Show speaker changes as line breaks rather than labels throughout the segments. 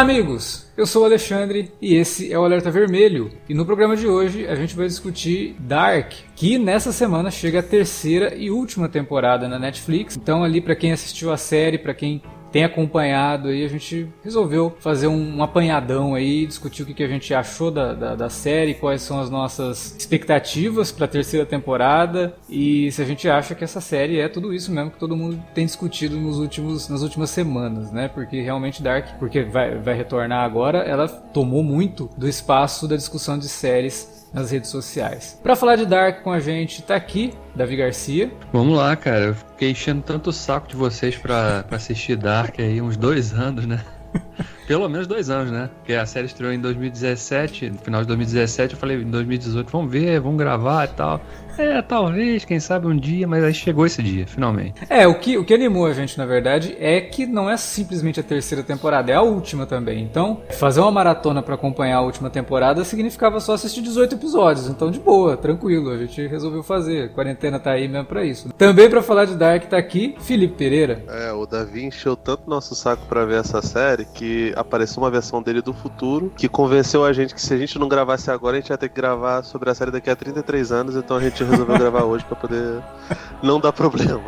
Olá, amigos! Eu sou o Alexandre e esse é o Alerta Vermelho. E no programa de hoje a gente vai discutir Dark, que nessa semana chega a terceira e última temporada na Netflix. Então, ali para quem assistiu a série, para quem tem acompanhado aí, a gente resolveu fazer um, um apanhadão aí, discutir o que, que a gente achou da, da, da série, quais são as nossas expectativas para a terceira temporada e se a gente acha que essa série é tudo isso mesmo que todo mundo tem discutido nos últimos, nas últimas semanas, né? Porque realmente Dark, porque vai, vai retornar agora, ela tomou muito do espaço da discussão de séries nas redes sociais. Para falar de Dark com a gente, tá aqui Davi Garcia.
Vamos lá, cara. Eu fiquei enchendo tanto o saco de vocês para assistir Dark aí uns dois anos, né? Pelo menos dois anos, né? Porque a série estreou em 2017, no final de 2017, eu falei em 2018, vamos ver, vamos gravar e tal. É, talvez, quem sabe um dia, mas aí chegou esse dia, finalmente.
É, o que, o que animou a gente, na verdade, é que não é simplesmente a terceira temporada, é a última também. Então, fazer uma maratona para acompanhar a última temporada significava só assistir 18 episódios. Então, de boa, tranquilo, a gente resolveu fazer. A quarentena tá aí mesmo pra isso. Também para falar de Dark tá aqui Felipe Pereira.
É, o Davi encheu tanto nosso saco para ver essa série que apareceu uma versão dele do futuro que convenceu a gente que se a gente não gravasse agora, a gente ia ter que gravar sobre a série daqui a 33 anos, então a gente resolveu gravar hoje para poder não dar problema.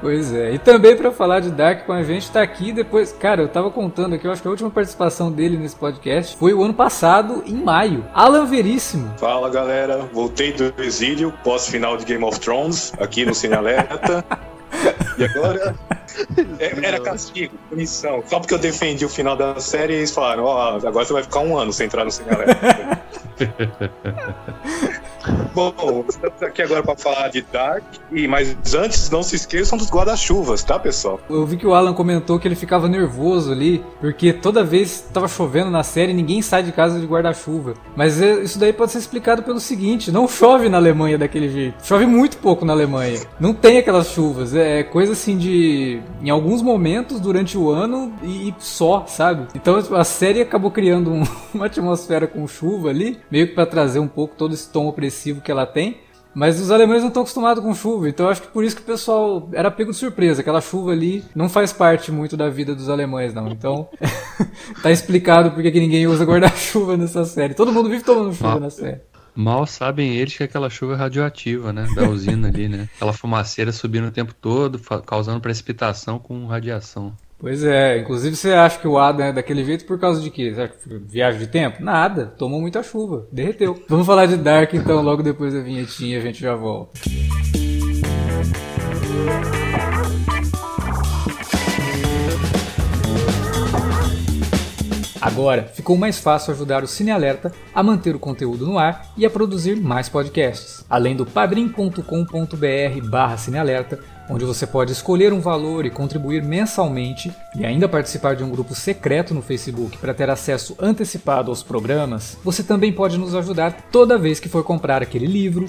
Pois é. E também para falar de Dark com a gente tá aqui depois, cara, eu tava contando aqui, eu acho que a última participação dele nesse podcast foi o ano passado, em maio. Alan Veríssimo.
Fala, galera. Voltei do exílio pós final de Game of Thrones aqui no Cine Alerta. E agora é, era castigo, punição. Só porque eu defendi o final da série, eles falaram: Ó, oh, agora você vai ficar um ano sem entrar no Cine Alerta. Bom, estamos aqui agora para falar de Dark, e mas antes não se esqueçam dos guarda-chuvas, tá, pessoal?
Eu vi que o Alan comentou que ele ficava nervoso ali, porque toda vez estava chovendo na série, ninguém sai de casa de guarda-chuva. Mas é, isso daí pode ser explicado pelo seguinte: não chove na Alemanha daquele jeito. Chove muito pouco na Alemanha. Não tem aquelas chuvas. É coisa assim de. em alguns momentos durante o ano e, só, sabe? Então a série acabou criando um, uma atmosfera com chuva ali, meio que para trazer um pouco todo esse tom que ela tem. Mas os alemães não estão acostumados com chuva, então acho que por isso que o pessoal era pego de surpresa. Aquela chuva ali não faz parte muito da vida dos alemães, não. Então, tá explicado porque que ninguém usa guarda-chuva nessa série. Todo mundo vive tomando chuva na série.
Mal sabem eles que aquela chuva é radioativa, né? Da usina ali, né? Aquela fumaceira subindo o tempo todo, causando precipitação com radiação.
Pois é, inclusive você acha que o Adam é daquele jeito por causa de quê? Viagem de tempo? Nada, tomou muita chuva, derreteu. Vamos falar de Dark então, logo depois da vinhetinha a gente já volta. Agora ficou mais fácil ajudar o Cine Alerta a manter o conteúdo no ar e a produzir mais podcasts. Além do padrim.com.br/barra cinealerta, onde você pode escolher um valor e contribuir mensalmente e ainda participar de um grupo secreto no Facebook para ter acesso antecipado aos programas, você também pode nos ajudar toda vez que for comprar aquele livro,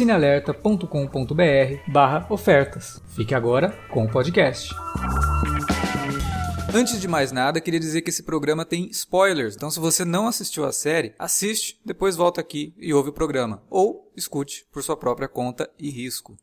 cinealerta.com.br barra ofertas. Fique agora com o podcast. Antes de mais nada, queria dizer que esse programa tem spoilers, então se você não assistiu a série, assiste, depois volta aqui e ouve o programa. Ou escute por sua própria conta e risco.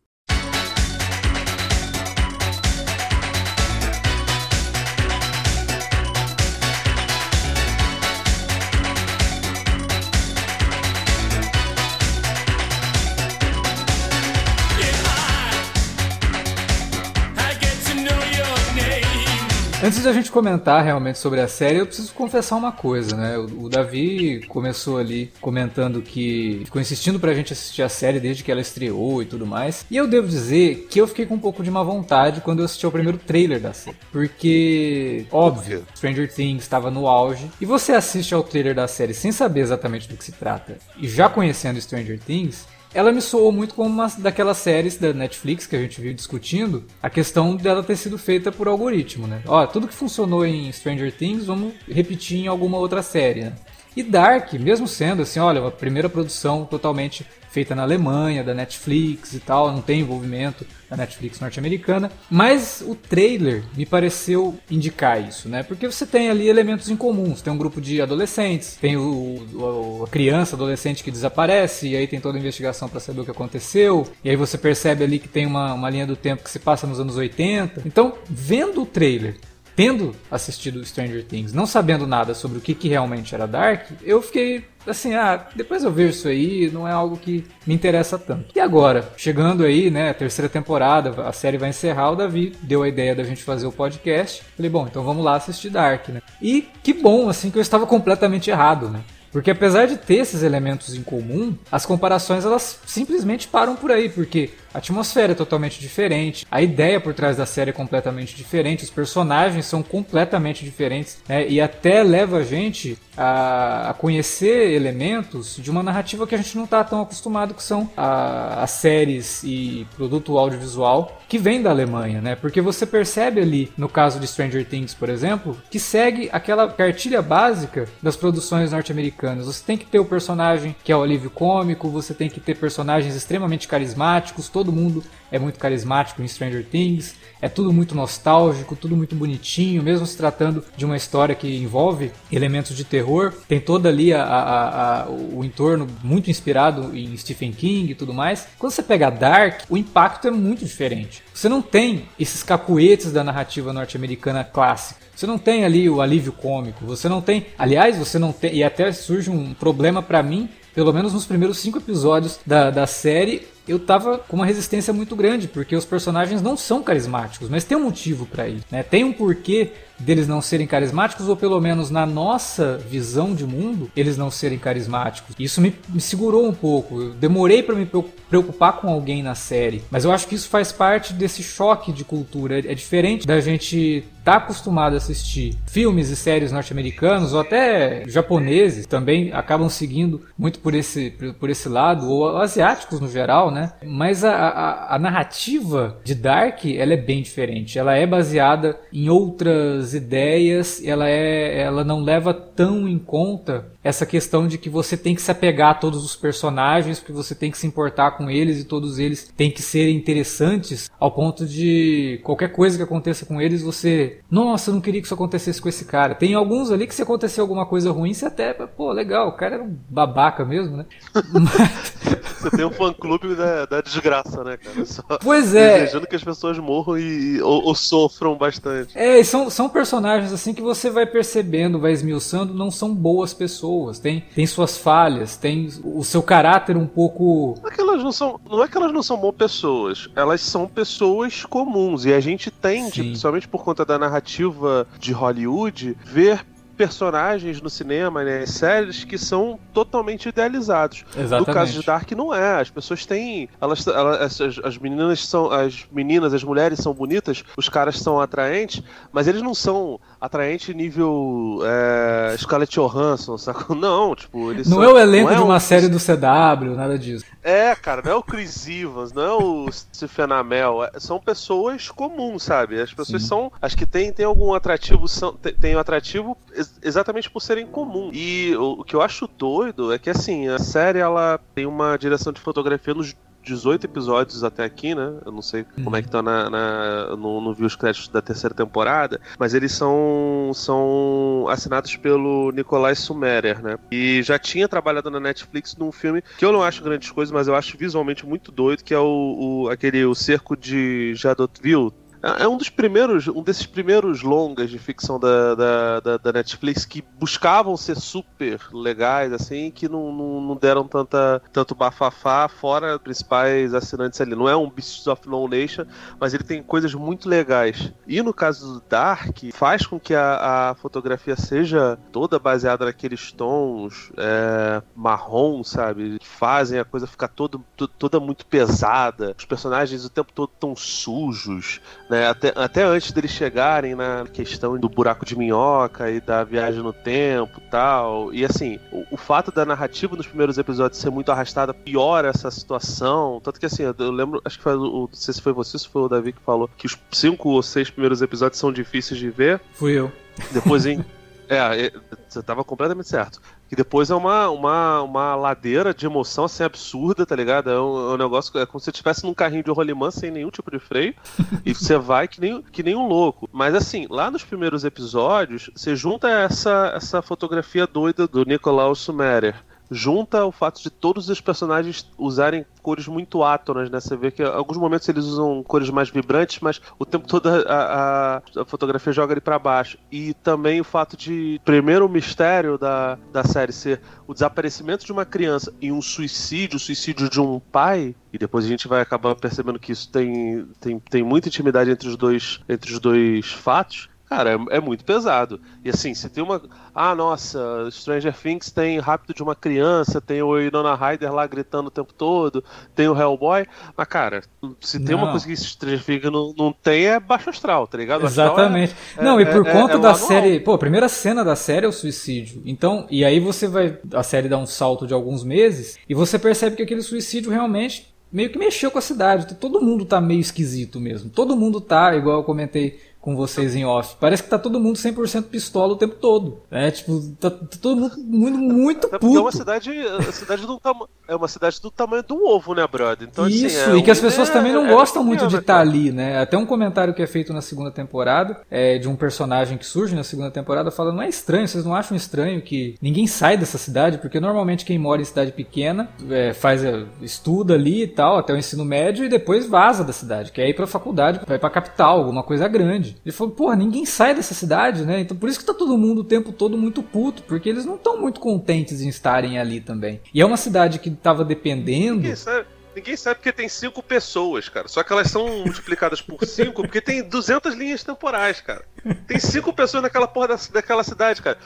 Antes da gente comentar realmente sobre a série, eu preciso confessar uma coisa, né? O, o, Davi começou ali comentando que ficou insistindo pra gente assistir a série desde que ela estreou e tudo mais. E eu devo dizer que eu fiquei com um pouco de má vontade quando eu assisti o primeiro trailer da série. Porque, óbvio, Stranger Things estava no auge. E você assiste ao trailer da série sem saber exatamente do que se trata e já conhecendo Stranger Things, ela me soou muito como uma daquelas séries da Netflix que a gente viu discutindo, a questão dela ter sido feita por algoritmo, né? Ó, tudo que funcionou em Stranger Things, vamos repetir em alguma outra série, né? E Dark, mesmo sendo assim, olha, uma primeira produção totalmente feita na Alemanha, da Netflix e tal, não tem envolvimento da Netflix norte-americana, mas o trailer me pareceu indicar isso, né? Porque você tem ali elementos em comuns, tem um grupo de adolescentes, tem o, o a criança, adolescente que desaparece, e aí tem toda a investigação para saber o que aconteceu, e aí você percebe ali que tem uma, uma linha do tempo que se passa nos anos 80. Então, vendo o trailer tendo assistido Stranger Things, não sabendo nada sobre o que, que realmente era Dark, eu fiquei assim, ah, depois eu vejo isso aí, não é algo que me interessa tanto. E agora, chegando aí, né, terceira temporada, a série vai encerrar, o Davi deu a ideia da gente fazer o podcast. Falei, bom, então vamos lá assistir Dark, né? E que bom, assim, que eu estava completamente errado, né? Porque apesar de ter esses elementos em comum, as comparações elas simplesmente param por aí, porque a atmosfera é totalmente diferente, a ideia por trás da série é completamente diferente, os personagens são completamente diferentes, né? E até leva a gente a, a conhecer elementos de uma narrativa que a gente não está tão acostumado, que são as séries e produto audiovisual que vem da Alemanha, né? Porque você percebe ali, no caso de Stranger Things, por exemplo, que segue aquela cartilha básica das produções norte-americanas. Você tem que ter o personagem que é o alívio cômico, você tem que ter personagens extremamente carismáticos, todo mundo é muito carismático em Stranger Things, é tudo muito nostálgico, tudo muito bonitinho, mesmo se tratando de uma história que envolve elementos de terror, tem toda ali a, a, a, o entorno muito inspirado em Stephen King e tudo mais. Quando você pega Dark, o impacto é muito diferente. Você não tem esses cacuetes da narrativa norte-americana clássica. Você não tem ali o alívio cômico, você não tem. Aliás, você não tem. E até surge um problema para mim, pelo menos nos primeiros cinco episódios da, da série, eu tava com uma resistência muito grande, porque os personagens não são carismáticos, mas tem um motivo para isso, né? Tem um porquê deles não serem carismáticos, ou pelo menos na nossa visão de mundo, eles não serem carismáticos. Isso me, me segurou um pouco. Eu demorei para me preocupar com alguém na série, mas eu acho que isso faz parte desse choque de cultura. É, é diferente da gente tá acostumado a assistir filmes e séries norte-americanos ou até japoneses também acabam seguindo muito por esse, por esse lado, ou asiáticos no geral, né? Mas a, a, a narrativa de Dark ela é bem diferente. Ela é baseada em outras ideias, ela é, ela não leva tão em conta essa questão de que você tem que se apegar a todos os personagens, porque você tem que se importar com eles e todos eles têm que ser interessantes ao ponto de qualquer coisa que aconteça com eles você, nossa, eu não queria que isso acontecesse com esse cara. Tem alguns ali que se acontecer alguma coisa ruim, você até, pô, legal, o cara era um babaca mesmo, né?
Você tem um fã-clube da, da, desgraça, né, cara? Só
pois é.
Desejando que as pessoas morram e, ou, ou, sofram bastante.
É, e são, são personagens assim que você vai percebendo, vai esmiuçando, não são boas pessoas. Tem, tem suas falhas, tem o seu caráter um pouco.
Não é que elas não são, não é que elas não são boas pessoas, elas são pessoas comuns. E a gente tende, Sim. principalmente por conta da narrativa de Hollywood, ver personagens no cinema, né, séries que são totalmente idealizados.
Exatamente.
No caso de Dark não é. As pessoas têm, elas, elas as, as, meninas são, as meninas, as mulheres são bonitas, os caras são atraentes, mas eles não são atraentes nível é, Scarlett Johansson, sacou? Não, tipo, eles
não
são,
é o elenco de é uma série do CW, nada disso.
É, cara, não é o Chris Evans, não é o Stephen Amell, é, são pessoas comuns, sabe? As pessoas Sim. são, as que têm, têm algum atrativo, são, têm um atrativo exatamente por serem comum. E o, o, que eu acho doido é que assim, a série ela tem uma direção de fotografia nos 18 episódios até aqui, né? Eu não sei como é que tá na. na não, vi os créditos da terceira temporada, mas eles são, são assinados pelo Nikolai Sumerer, né? E já tinha trabalhado na Netflix num filme que eu não acho grandes coisas, mas eu acho visualmente muito doido, que é o, o aquele O Cerco de Jadotville é, é um dos primeiros, um desses primeiros longas de ficção da, da, da, da Netflix que buscavam ser super legais, assim, que não, não, não, deram tanta, tanto bafafá, fora principais assinantes ali. Não é um Beasts of No Nation, mas ele tem coisas muito legais. E no caso do Dark, faz com que a, a fotografia seja toda baseada naqueles tons é, marrom, sabe? Que fazem a coisa ficar todo, toda muito pesada. Os personagens o tempo todo tão sujos, né? Né? Até, até antes deles chegarem na questão do buraco de minhoca e da viagem no tempo tal. E assim, o, o fato da narrativa nos primeiros episódios ser muito arrastada piora essa situação. Tanto que assim, eu lembro, acho que foi o. Não sei se foi você, se foi o Davi que falou que os cinco ou seis primeiros episódios são difíceis de ver.
Fui eu.
Depois em. É, você tava completamente certo. Que depois é uma, uma, uma ladeira de emoção assim absurda, tá ligado? É um, é um negócio é como se você estivesse num carrinho de rolimã sem nenhum tipo de freio e você vai que nem, que nem um louco. Mas assim, lá nos primeiros episódios, você junta essa, essa fotografia doida do Nicolaus Sumerer junta o fato de todos os personagens usarem cores muito átonas, né? Você vê que em alguns momentos eles usam cores mais vibrantes, mas o tempo todo a, a, a fotografia joga ele para baixo. E também o fato de, primeiro, o mistério da, da série ser o desaparecimento de uma criança e um suicídio, o suicídio de um pai, e depois a gente vai acabar percebendo que isso tem, tem, tem muita intimidade entre os dois, entre os dois fatos Cara, é, é, muito pesado. E assim, se tem uma. Ah, nossa, Stranger Things tem Rápido de uma Criança, tem o Inona Ryder lá gritando o tempo todo, tem o Hellboy. Mas, cara, se tem não. uma coisa que Stranger Things não, não tem, é baixo astral, tá ligado?
Exatamente. É, não, é, e por é, conta é da série. Pô, a primeira cena da série é o suicídio. Então, e aí você vai. A série dá um salto de alguns meses e você percebe que aquele suicídio realmente meio que mexeu com a cidade. Todo mundo tá meio esquisito mesmo. Todo mundo tá, igual eu comentei com vocês em off. Parece que tá todo mundo 100% pistola o tempo todo. É, tipo, tá, tá todo mundo muito, muito puto.
É uma cidade, a cidade do é uma cidade do tamanho do ovo, né, brother?
Então, assim, Isso, assim, é, e que as pessoas é, também não é gostam muito de estar tá ali, né? Até um comentário que é feito na segunda temporada, é de um personagem que surge na segunda temporada, falando, não é estranho, vocês não acham estranho que ninguém sai dessa cidade? Porque normalmente quem mora em cidade pequena é, faz, é, estuda ali e tal, até o ensino médio, e depois vaza da cidade, quer ir pra faculdade, vai pra capital, alguma coisa grande. Ele falou, porra, ninguém sai dessa cidade, né? Então por isso que tá todo mundo o tempo todo muito puto, porque eles não estão muito contentes em estarem ali também. E é uma cidade que tava dependendo.
Ninguém sabe. Ninguém sabe porque tem cinco pessoas, cara. Só que elas são multiplicadas por cinco porque tem 200 linhas temporais, cara. Tem cinco pessoas naquela porra da, daquela cidade, cara.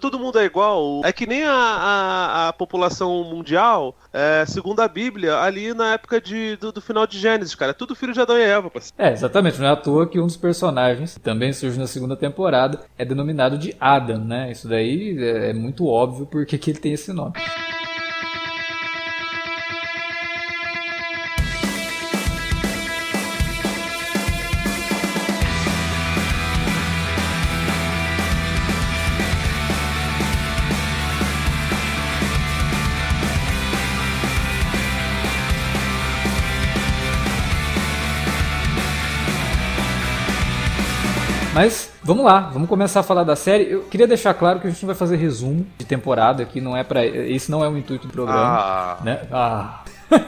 Todo mundo é igual. É que nem a, a, a população mundial, é, segundo a Bíblia, ali na época de, do, do, final de Gênesis, cara. É tudo filho de Adão e Eva, parceiro.
É, exatamente. Não é à toa que um dos personagens, que também surge na segunda temporada, é denominado de Adam, né? Isso daí é, é muito óbvio porque que ele tem esse nome. Mas vamos lá, vamos começar a falar da série. Eu queria deixar claro que a gente não vai fazer resumo de temporada aqui, não é para esse não é o intuito do programa, ah. né? Ah.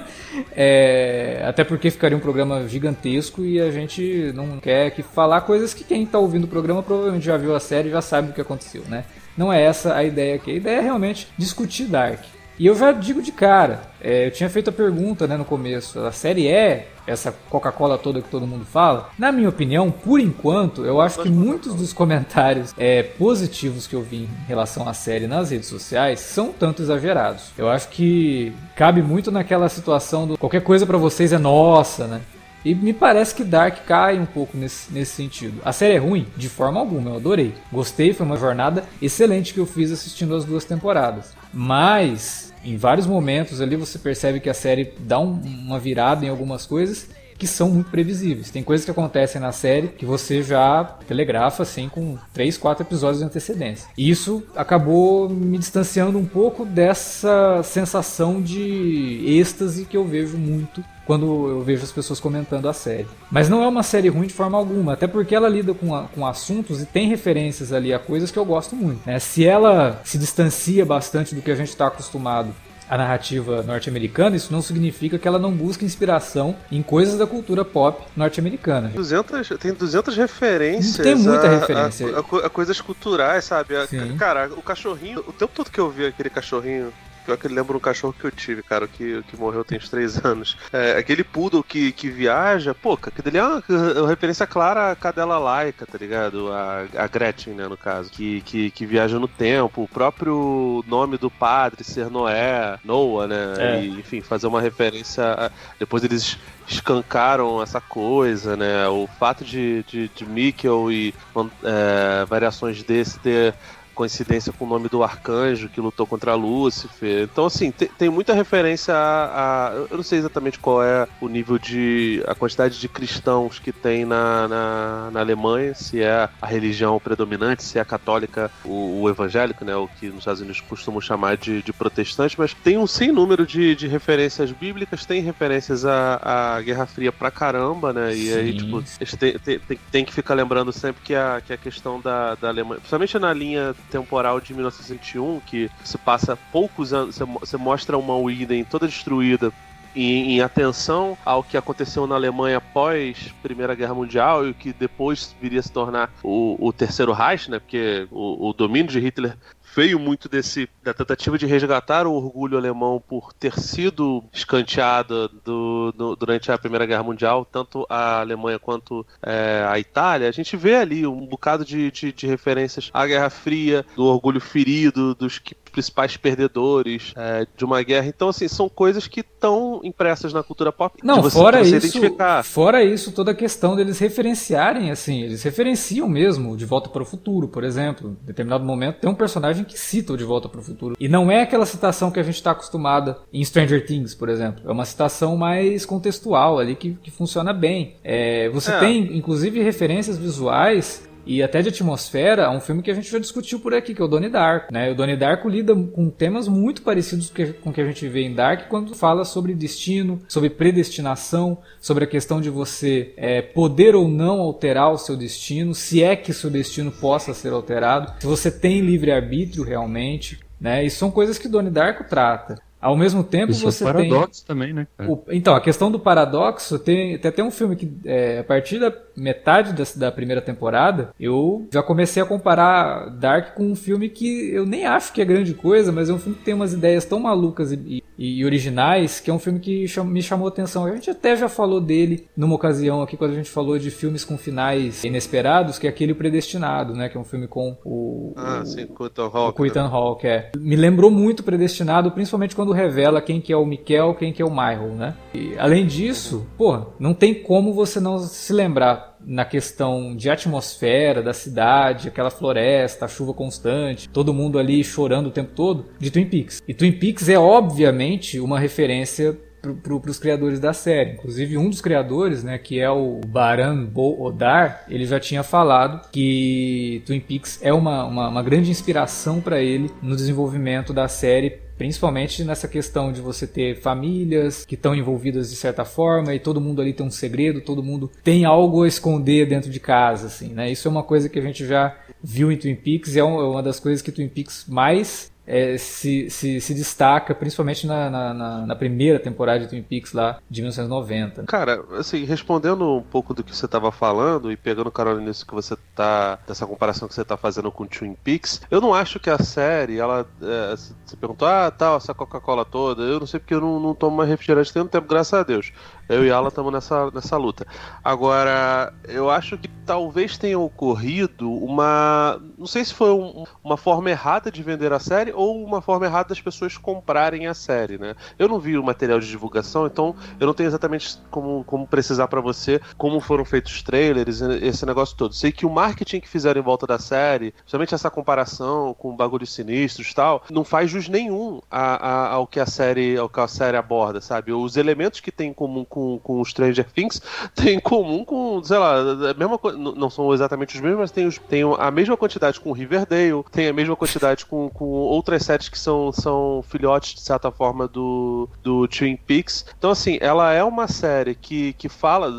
é, até porque ficaria um programa gigantesco e a gente não quer que falar coisas que quem está ouvindo o programa provavelmente já viu a série e já sabe o que aconteceu, né? Não é essa a ideia aqui. A ideia é realmente discutir Dark. E eu já digo de cara, é, eu tinha feito a pergunta né, no começo, a série é essa Coca-Cola toda que todo mundo fala? Na minha opinião, por enquanto, eu acho que muitos dos comentários é, positivos que eu vi em relação à série nas redes sociais são tanto exagerados. Eu acho que cabe muito naquela situação do qualquer coisa para vocês é nossa, né? E me parece que Dark cai um pouco nesse, nesse sentido. A série é ruim? De forma alguma, eu adorei. Gostei, foi uma jornada excelente que eu fiz assistindo as duas temporadas. Mas, em vários momentos ali você percebe que a série dá um, uma virada em algumas coisas que são muito previsíveis. Tem coisas que acontecem na série que você já telegrafa assim com 3, 4 episódios de antecedência. E isso acabou me distanciando um pouco dessa sensação de êxtase que eu vejo muito quando eu vejo as pessoas comentando a série. Mas não é uma série ruim de forma alguma, até porque ela lida com, a, com assuntos e tem referências ali a coisas que eu gosto muito. Né? Se ela se distancia bastante do que a gente está acostumado a narrativa norte-americana, isso não significa que ela não busca inspiração em coisas da cultura pop norte-americana.
200, tem 200 referências.
Tem muita a, referência.
A, a, a, coisas culturais, sabe? cara, o cachorrinho, o tempo todo que eu vi aquele cachorrinho Pior que ele lembra um cachorro que eu tive, cara, que, que morreu tem uns três anos. É, aquele poodle que, que viaja, pô, aquele é uma, uma referência clara à cadela laica, tá ligado? A, a Gretchen, né, no caso. Que, que, que viaja no tempo. O próprio nome do padre ser Noé, Noah, né? É. E, enfim, fazer uma referência. A, depois eles escancaram essa coisa, né? O fato de, de, de Mikkel e é, variações desse ter coincidência com o nome do arcanjo que lutou contra Lúcifer. Então, assim, tem, tem muita referência a, a, Eu não sei exatamente qual é o nível de. a quantidade de cristãos que tem na, na, na Alemanha, se é a religião predominante, se é a católica, o, o, evangélico, né? O que nos Estados Unidos costumam chamar de, de protestante, mas tem um sem número de, de referências bíblicas, tem referências à, à Guerra Fria pra caramba, né? E Sim. aí, tipo, tem, tem, tem, tem, que ficar lembrando sempre que a, que a questão da, da Alemanha, principalmente na linha temporal de 1961, que se passa poucos anos, você mostra uma Widen toda destruída em, em, atenção ao que aconteceu na Alemanha após Primeira Guerra Mundial e o que depois viria a se tornar o, o Terceiro Reich, né? Porque o, o domínio de Hitler veio muito desse da tentativa de resgatar o orgulho alemão por ter sido escanteado do, no, durante a Primeira Guerra Mundial, tanto a Alemanha quanto é, a Itália. A gente vê ali um bocado de, de, de, referências à Guerra Fria, do orgulho ferido, dos que principais perdedores é, de uma guerra. Então, assim, são coisas que estão impressas na cultura pop.
Não, fora isso, fora isso, toda a questão deles referenciarem, assim, eles referenciam mesmo De Volta para o Futuro, por exemplo. Em determinado momento tem um personagem que cita o De Volta para o Futuro. E não é aquela citação que a gente está acostumada em Stranger Things, por exemplo. É uma citação mais contextual ali que, que funciona bem. É, você é. tem, inclusive, referências visuais e até de atmosfera é um filme que a gente já discutiu por aqui, que é o Donnie Darko. Né? O Donnie Darko lida com temas muito parecidos com o que a gente vê em Dark quando fala sobre destino, sobre predestinação, sobre a questão de você é, poder ou não alterar o seu destino, se é que seu destino possa ser alterado, se você tem livre-arbítrio realmente. Né? E são coisas que Donnie Darko trata. Ao mesmo tempo Isso é você
é
paradoxo
tem também, né?
O, então a questão do paradoxo tem, tem até um filme que é, a partir da metade da, da, primeira temporada eu já comecei a comparar Dark com um filme que eu nem acho que é grande coisa, mas é um filme que tem umas ideias tão malucas e, e, e originais que é um filme que cham, me chamou a atenção. A gente até já falou dele numa ocasião aqui quando a gente falou de filmes com finais inesperados, que é aquele Predestinado, né? Que é um filme com o
ah
o,
sim, o Ethan Hawke.
O Ethan né? Hawke, é. Me lembrou muito Predestinado, principalmente quando quando revela quem que é o Mikel, quem que é o Michael, né? E, além disso, porra, não tem como você não se lembrar na questão de atmosfera da cidade, aquela floresta, a chuva constante, todo mundo ali chorando o tempo todo, de Twin Peaks. E Twin Peaks é obviamente uma referência para os criadores da série. Inclusive, um dos criadores, né, que é o Baran Bo Odar, ele já tinha falado que Twin Peaks é uma, uma, uma grande inspiração para ele no desenvolvimento da série Principalmente nessa questão de você ter famílias que estão envolvidas de certa forma e todo mundo ali tem um segredo, todo mundo tem algo a esconder dentro de casa, assim, né? Isso é uma coisa que a gente já viu em Twin Peaks e é, é uma das coisas que Twin Peaks mais é, se, se, se, destaca, principalmente na, na, na, primeira temporada de Twin Peaks lá de 1990.
Cara, assim, respondendo um pouco do que você estava falando e pegando carona nisso que você tá. dessa comparação que você tá fazendo com Twin Peaks, eu não acho que a série, ela. É, você perguntou, ah, tal, essa Coca-Cola toda, eu não sei porque eu não, não tomo mais refrigerante tem um tempo, graças a Deus. Eu e ela estamos nessa, nessa luta. Agora, eu acho que talvez tenha ocorrido uma. Não sei se foi um, uma forma errada de vender a série ou uma forma errada das pessoas comprarem a série, né? Eu não vi o material de divulgação, então eu não tenho exatamente como, como precisar para você como foram feitos os trailers, esse negócio todo. Sei que o marketing que fizeram em volta da série, somente essa comparação com bagulhos sinistros e tal, não faz jus nenhum a, a, ao que a série ao que a série aborda, sabe? Os elementos que tem em comum com com, Stranger Things tem em comum com, sei lá, a mesma não são exatamente os mesmos, mas tem, os, tem a mesma quantidade com Riverdale, tem a mesma quantidade com, com outras séries que são, são filhotes, de certa forma, do, do Twin Peaks. Então, assim, ela é uma série que, que fala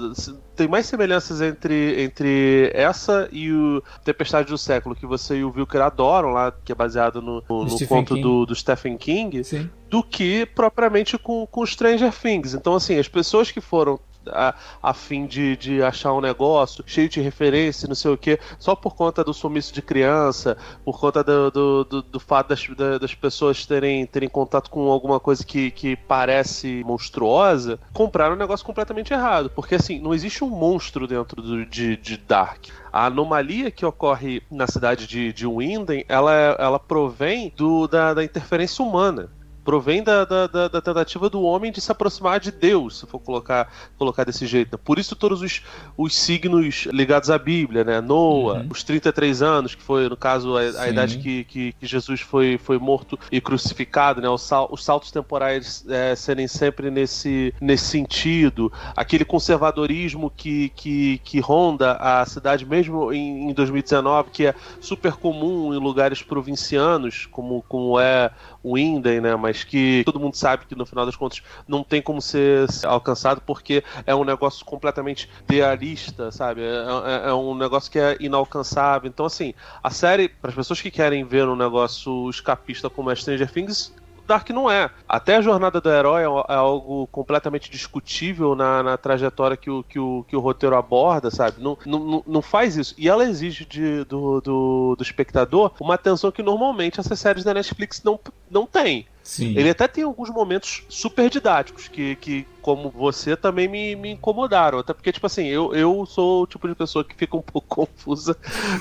tem mais semelhanças entre, entre essa e o Tempestade do Século, que você e o Wilker adoram lá, que é baseado no, no, no conto do, do, Stephen King, Sim. do que propriamente com, com Stranger Things. Então, assim, as pessoas que foram a, a fim de, de achar um negócio cheio de referência, não sei o que, só por conta do sumiço de criança, por conta do, do, do, do fato das, das pessoas terem, terem contato com alguma coisa que, que parece monstruosa, compraram um negócio completamente errado. Porque assim, não existe um monstro dentro do, de, de Dark. A anomalia que ocorre na cidade de, de Winden, ela, ela provém do, da, da interferência humana provém da, da, da, da, tentativa do homem de se aproximar de Deus, se for colocar, colocar desse jeito. Por isso todos os, os signos ligados à Bíblia, né? Noah, uhum. os 33 anos, que foi, no caso, a, a idade que, que, que, Jesus foi, foi morto e crucificado, né? Os, sal, os saltos temporais é, serem sempre nesse, nesse sentido. Aquele conservadorismo que, que, que ronda a cidade, mesmo em, em 2019, que é super comum em lugares provincianos, como, como é o Inden, né? Mas que todo mundo sabe que no final das contas não tem como ser alcançado porque é um negócio completamente idealista, sabe? É, é, é um negócio que é inalcançável. Então, assim, a série, para as pessoas que querem ver um negócio escapista como é Stranger Things, Dark não é. Até a jornada do herói é, é algo completamente discutível na, na trajetória que o, que, o, que o roteiro aborda, sabe? Não, não, não faz isso. E ela exige de, do, do, do espectador uma atenção que normalmente essas séries da Netflix não, não tem.
Sim.
Ele até tem alguns momentos super didáticos que, que como você, também me, me incomodaram. Até porque, tipo assim, eu, eu sou o tipo de pessoa que fica um pouco confusa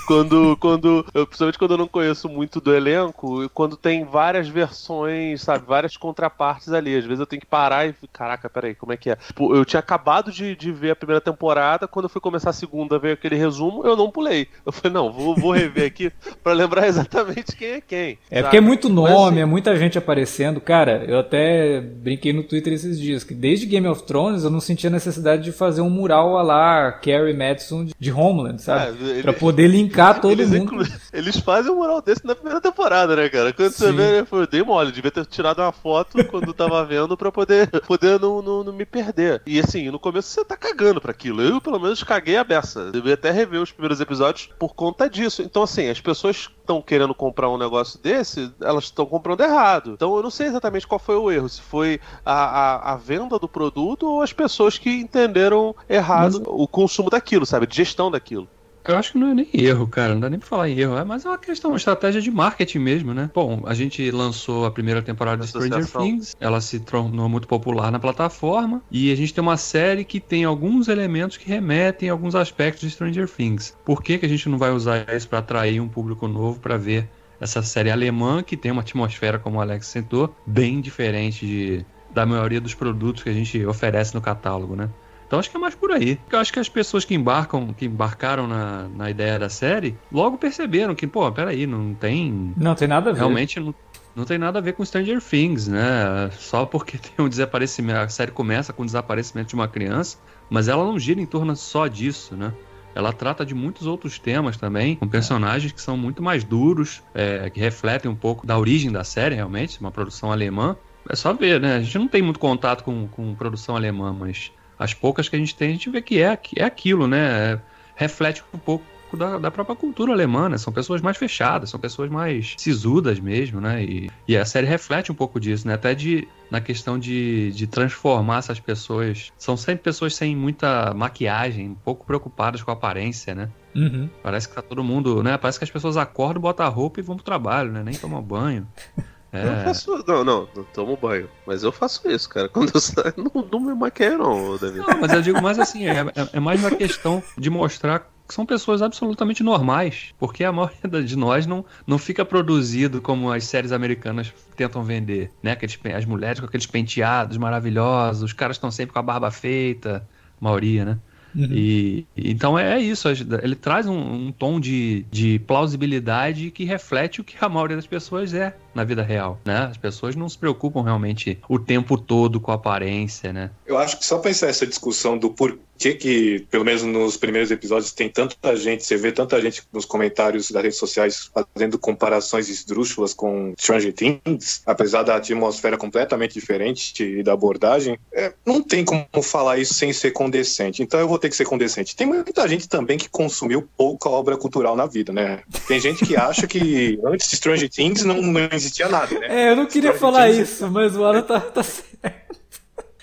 quando, quando eu, principalmente quando eu não conheço muito do elenco, e quando tem várias versões, sabe, várias contrapartes ali. Às vezes eu tenho que parar e. Caraca, peraí, como é que é? Eu tinha acabado de, de ver a primeira temporada, quando eu fui começar a segunda, veio aquele resumo, eu não pulei. Eu falei, não, vou, vou rever aqui para lembrar exatamente quem é quem.
É sabe? porque é muito nome, assim... é muita gente aparecendo. Cara, eu até brinquei no Twitter esses dias, que desde Game of Thrones eu não sentia necessidade de fazer um mural a lá Carrie Madison de Homeland, sabe? É, ele, pra poder linkar todo
eles
mundo.
Eles fazem um mural desse na primeira temporada, né, cara? Quando Sim. você vê, eu dei mole, devia ter tirado uma foto quando tava vendo pra poder, poder não, não, não, me perder. E assim, no começo você tá cagando pra aquilo. Eu, pelo menos, caguei a beça. Devia até rever os primeiros episódios por conta disso. Então, assim, as pessoas estão querendo comprar um negócio desse, elas estão comprando errado. Então eu não sei exatamente qual foi o erro. Se foi a, a, a venda do produto ou as pessoas que entenderam errado Mas... o consumo daquilo, sabe? De gestão daquilo.
Eu acho que não é nem erro, cara. Não dá nem pra falar em erro. É, mas é uma questão, uma estratégia de marketing mesmo, né? Bom, a gente lançou a primeira temporada de Stranger Things. Ela se tornou muito popular na plataforma. E a gente tem uma série que tem alguns elementos que remetem a alguns aspectos de Stranger Things. Por que, que a gente não vai usar isso para atrair um público novo para ver essa série alemã que tem uma atmosfera, como o Alex sentou, bem diferente de, da maioria dos produtos que a gente oferece no catálogo, né? Então acho que é mais por aí. Eu acho que as pessoas que embarcam, que embarcaram na, na ideia da série, logo perceberam que, pô, peraí, não tem.
Não tem nada a ver.
Realmente não, não tem nada a ver com Stranger Things, né? Só porque tem um desaparecimento. A série começa com o desaparecimento de uma criança, mas ela não gira em torno só disso, né? Ela trata de muitos outros temas também, com personagens que são muito mais duros, é, que refletem um pouco da origem da série, realmente, uma produção alemã. É só ver, né? A gente não tem muito contato com, com produção alemã, mas as poucas que a gente tem, a gente vê que é, é aquilo, né? É, reflete um pouco da, da, própria cultura alemã, né? São pessoas mais fechadas, são pessoas mais sisudas mesmo, né? E, e, a série reflete um pouco disso, né? Até de, na questão de, de transformar essas pessoas. São sempre pessoas sem muita maquiagem, um pouco preocupadas com a aparência, né?
Uhum.
Parece que tá todo mundo, né? Parece que as pessoas acordam, botam a roupa e vão pro trabalho, né? Nem tomam banho.
É. Eu faço. Não, não, não tomo banho. Mas eu faço isso, cara. Quando eu saio, não, não me maqueio, não, David.
Não, mas eu digo mais assim, é, é, é mais uma questão de mostrar que são pessoas absolutamente normais. Porque a maioria de nós não, não fica produzido como as séries americanas tentam vender. Né? Aqueles, as mulheres com aqueles penteados maravilhosos, os caras estão sempre com a barba feita. A maioria, né? Uhum. E, então é, isso, ele traz um, um, tom de, de plausibilidade que reflete o que a maioria das pessoas é na vida real, né? As pessoas não se preocupam realmente o tempo todo com a aparência, né?
Eu acho que só pensar essa discussão do porquê que, que, pelo menos nos primeiros episódios, tem tanta gente, você vê tanta gente nos comentários das redes sociais fazendo comparações esdrúxulas com Stranger Things, apesar da atmosfera completamente diferente e da abordagem, é, não tem como falar isso sem ser condescente. Então eu vou ter que ser condescente. Tem muita gente também que consumiu pouca obra cultural na vida, né? Tem gente que acha que antes de Stranger Things não, não existia nada, né?
É, eu não queria Stranger falar Things... isso, mas o Alan tá, tá certo.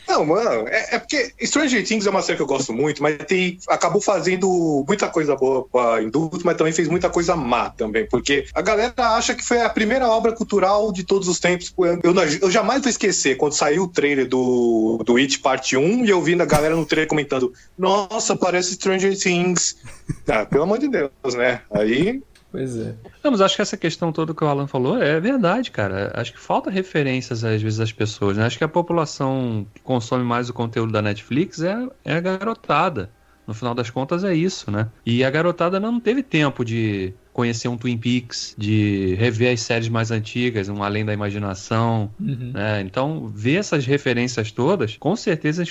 Não, mano, é, é, porque Stranger Things é uma série que eu gosto muito, mas tem, acabou fazendo muita coisa boa pra indústria, mas também fez muita coisa má também, porque a galera acha que foi a primeira obra cultural de todos os tempos. Eu, eu, eu jamais vou esquecer quando saiu o trailer do, do It Parte 1 e eu vi a galera no trailer comentando: Nossa, parece Stranger Things. Ah, pelo amor de Deus, né? Aí
Pois é.
Não, mas acho que essa questão toda que o Alan falou é verdade, cara. Acho que falta referências às vezes às pessoas, né? Acho que a população que consome mais o conteúdo da Netflix é, é a garotada. No final das contas é isso, né? E a garotada não teve tempo de conhecer um Twin Peaks, de rever as séries mais antigas, um Além da Imaginação, uhum. né? Então, ver essas referências todas, com certeza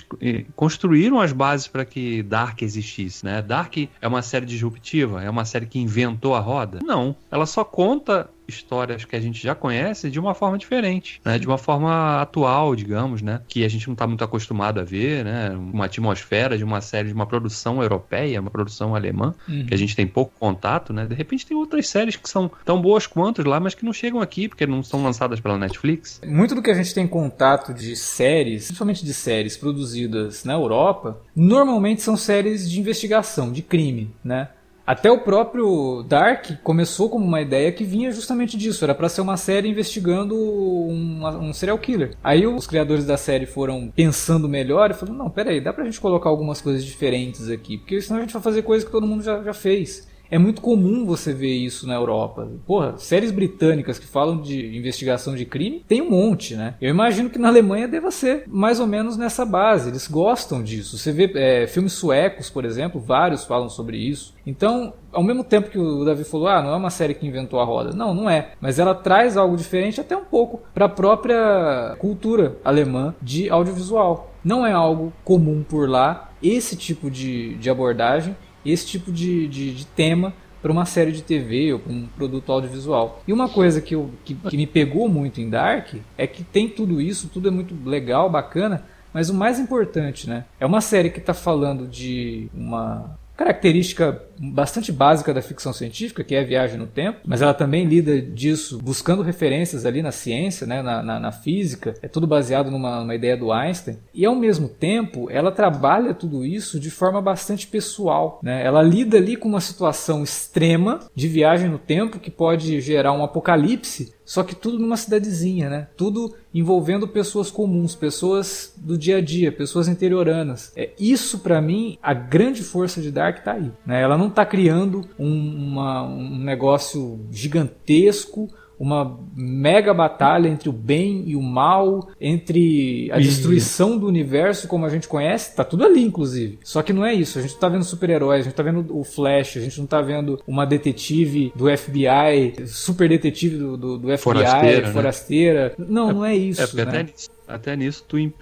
construíram as bases para que Dark existisse, né? Dark é uma série disruptiva, é uma série que inventou a roda? Não, ela só conta histórias que a gente já conhece de uma forma diferente, né? De uma forma atual, digamos, né? Que a gente não está muito acostumado a ver, né? Uma atmosfera de uma série, de uma produção europeia, uma produção alemã, uhum. que a gente tem pouco contato, né? De repente tem outras séries que são tão boas quanto lá, mas que não chegam aqui porque não são lançadas pela Netflix.
Muito do que a gente tem contato de séries, principalmente de séries produzidas na Europa, normalmente são séries de investigação, de crime, né? Até o próprio Dark começou como uma ideia que vinha justamente disso. Era para ser uma série investigando um, um, serial killer. Aí os criadores da série foram pensando melhor e falaram: não, peraí, dá pra gente colocar algumas coisas diferentes aqui. Porque senão a gente vai fazer coisas que todo mundo já, já fez. É muito comum você ver isso na Europa. Porra, séries britânicas que falam de investigação de crime tem um monte, né? Eu imagino que na Alemanha deva ser mais ou menos nessa base. Eles gostam disso. Você vê é, filmes suecos, por exemplo, vários falam sobre isso. Então, ao mesmo tempo que o Davi falou, ah, não é uma série que inventou a roda. Não, não é. Mas ela traz algo diferente até um pouco para a própria cultura alemã de audiovisual. Não é algo comum por lá esse tipo de, de abordagem esse tipo de, de, de tema para uma série de TV ou para um produto audiovisual. E uma coisa que, eu, que, que me pegou muito em Dark é que tem tudo isso, tudo é muito legal, bacana, mas o mais importante, né? É uma série que está falando de uma característica bastante básica da ficção científica, que é a viagem no tempo, mas ela também lida disso buscando referências ali na ciência, né, na, na, na física, é tudo baseado numa, numa, ideia do Einstein, e ao mesmo tempo ela trabalha tudo isso de forma bastante pessoal. Né? Ela lida ali com uma situação extrema de viagem no tempo que pode gerar um apocalipse só que tudo numa cidadezinha, né? Tudo envolvendo pessoas comuns, pessoas do dia a dia, pessoas interioranas. É isso para mim a grande força de Dark tá aí. Né? Ela não tá criando um, uma, um negócio gigantesco uma mega batalha entre o bem e o mal, entre a destruição do universo como a gente conhece, tá tudo ali, inclusive. Só que não é isso. A gente tá vendo super-heróis, a gente tá vendo o Flash, a gente não tá vendo uma detetive do FBI, super detetive do, do, do FBI, forasteira. forasteira. Né? Não, não é isso. É, porque né? Até
nisso, Twin,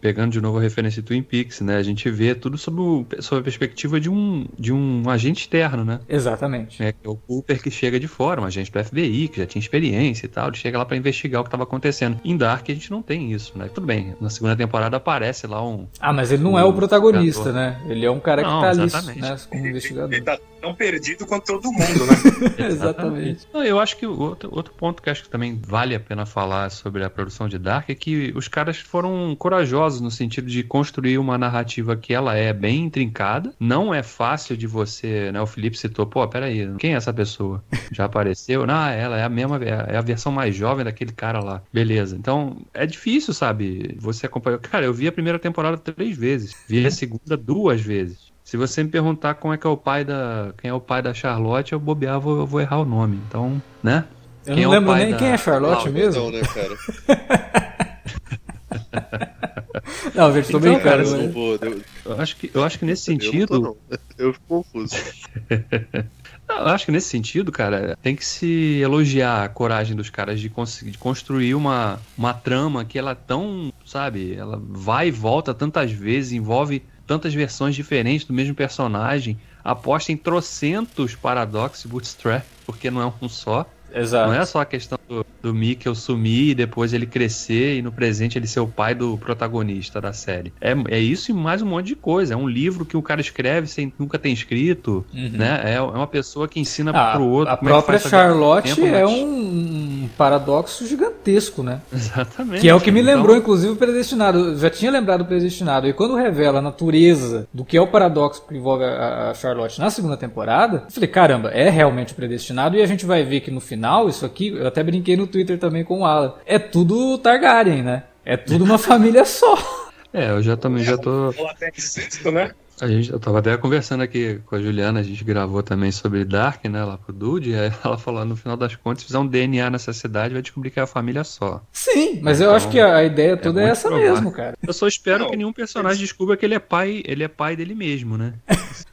pegando de novo a referência Twin Peaks, né? A gente vê tudo sob, o, sob a perspectiva de um, de um agente externo, né?
Exatamente.
É, é o Cooper que chega de fora, um agente do FBI, que já tinha experiência e tal, ele chega lá para investigar o que estava acontecendo. Em Dark a gente não tem isso, né? Tudo bem, na segunda temporada aparece lá um...
Ah, mas ele não um, é o protagonista, né? Ele é um cara que não, tá exatamente. ali, né? Como investigador.
Ele tá tão perdido quanto todo mundo, né?
exatamente.
Não, eu acho que outro, outro ponto que acho que também vale a pena falar sobre a produção de Dark é que que os caras foram corajosos no sentido de construir uma narrativa que ela é bem intrincada, não é fácil de você, né? O Felipe citou, pô, peraí, quem é essa pessoa? Já apareceu? Não, ela é a mesma, é a versão mais jovem daquele cara lá. Beleza. Então, é difícil, sabe? Você acompanhou. Cara, eu vi a primeira temporada três vezes, vi a segunda duas vezes. Se você me perguntar como é que é o pai da. Quem é o pai da Charlotte, eu bobear, vou, eu vou errar o nome. Então, né?
Eu quem não é lembro nem da... quem é Charlotte não, mesmo. Não, né, cara? Não, gente, tô então. Cara,
vou, eu... eu... acho que, eu acho que nesse sentido.
Eu, não tô, não. eu fico confuso.
Eu acho que nesse sentido, cara, tem que se elogiar a coragem dos caras de conseguir de construir uma, uma trama que ela é tão, sabe, ela vai e volta tantas vezes, envolve tantas versões diferentes do mesmo personagem, aposta em trocentos paradoxos bootstrap, porque não é um só.
Exato.
Não é só a questão do, do Mikkel sumir e depois ele crescer e no presente ele ser o pai do protagonista da série. É, é isso e mais um monte de coisa. É um livro que o cara escreve sem nunca ter escrito, uhum. né? É, é uma pessoa que ensina ah, pro outro.
A é própria é Charlotte tempo, é um, paradoxo gigantesco, né?
Exatamente.
Que é o que me
Então,
lembrou, inclusive, o Predestinado. Eu já tinha lembrado o Predestinado. E quando revela a natureza do que é o paradoxo que envolve a, a Charlotte na segunda temporada, eu falei, caramba, é realmente o Predestinado. E a gente vai ver que no final, isso aqui, eu até brinquei no Twitter também com o Alan, é tudo Targaryen, né? É tudo uma família só.
É, eu já também já tô.
Né?
A gente, eu tava até conversando aqui com a Juliana, a gente gravou também sobre Dark, né, lá pro Dude, e aí ela falou, no final das contas, se fizer um DNA nessa cidade, vai descobrir que é a família só.
Sim, mas eu
Então,
acho que a, ideia toda é,
muito
essa
provável.
mesmo, cara.
Eu só espero
Não,
que nenhum personagem descubra que ele é pai, ele é pai dele mesmo, né?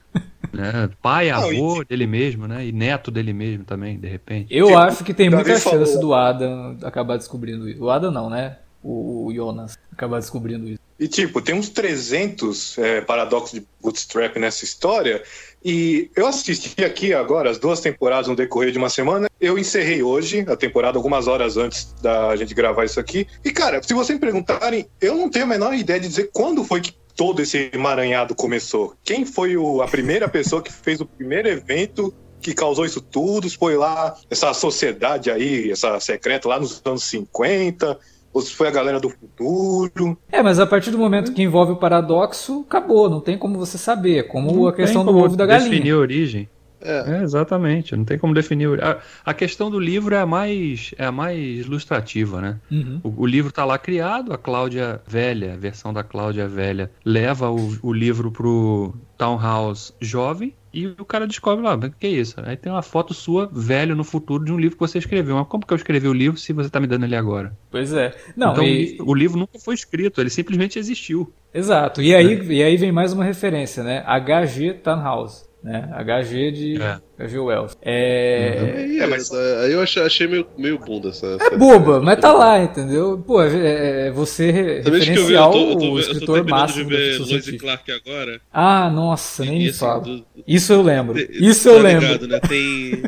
Né? Pai,
Não,
avô dele mesmo, né? E neto dele mesmo também, de repente.
Eu
Tipo,
acho que tem muita
falou-
chance do Adam acabar descobrindo isso. O Adam não, né? O, o Jonas acabar descobrindo isso.
E tipo, tem uns 300 é, paradoxos de bootstrap nessa história. E eu assisti aqui agora as duas temporadas no decorrer de uma semana. Eu encerrei hoje a temporada algumas horas antes da gente gravar isso aqui. E cara, se vocês me perguntarem, eu não tenho a menor ideia de dizer quando foi que todo esse emaranhado começou. Quem foi o- a primeira pessoa que fez o primeiro evento que causou isso tudo? Se foi lá essa sociedade aí, essa secreta lá nos anos 50? Ou se foi a galera do futuro?
É, mas a partir do momento que envolve o paradoxo, acabou. Não tem como você saber. Como
Não
a questão do ovo da galinha.
Definir a origem.
É.
É, exatamente. Não tem como definir. o- A, a questão do livro é a mais, é a mais ilustrativa, né?
Uhum.
O, o livro tá lá criado, a Cláudia Velha, a versão da Cláudia Velha, leva o, o livro pro Townhouse jovem e o cara descobre lá, o que é isso? Aí tem uma foto sua, velho, no futuro, de um livro que você escreveu. Mas como que eu escrevi o livro se você tá me dando ele agora?
Pois é. Não,
então o
e-
livro- o livro nunca foi escrito, ele simplesmente existiu.
exato. E aí, e aí vem mais uma referência, né? HG Tannhaus. Né? HG de
É.
HG Wells. É,
Aí,
É, mas-
aí eu achei, achei meio, meio bunda essa.
é boba, mas tá lá, entendeu? Pô, é, é você re-
Também acho que eu, vi, eu, tô, eu, tô,
o
eu tô
escritor
terminando de
máximo da
ver Lois e. Clark agora.
Ah, nossa, nem me fala.
do-
Isso eu lembro. Isso eu
tá
lembro.
ligado, né? Tem.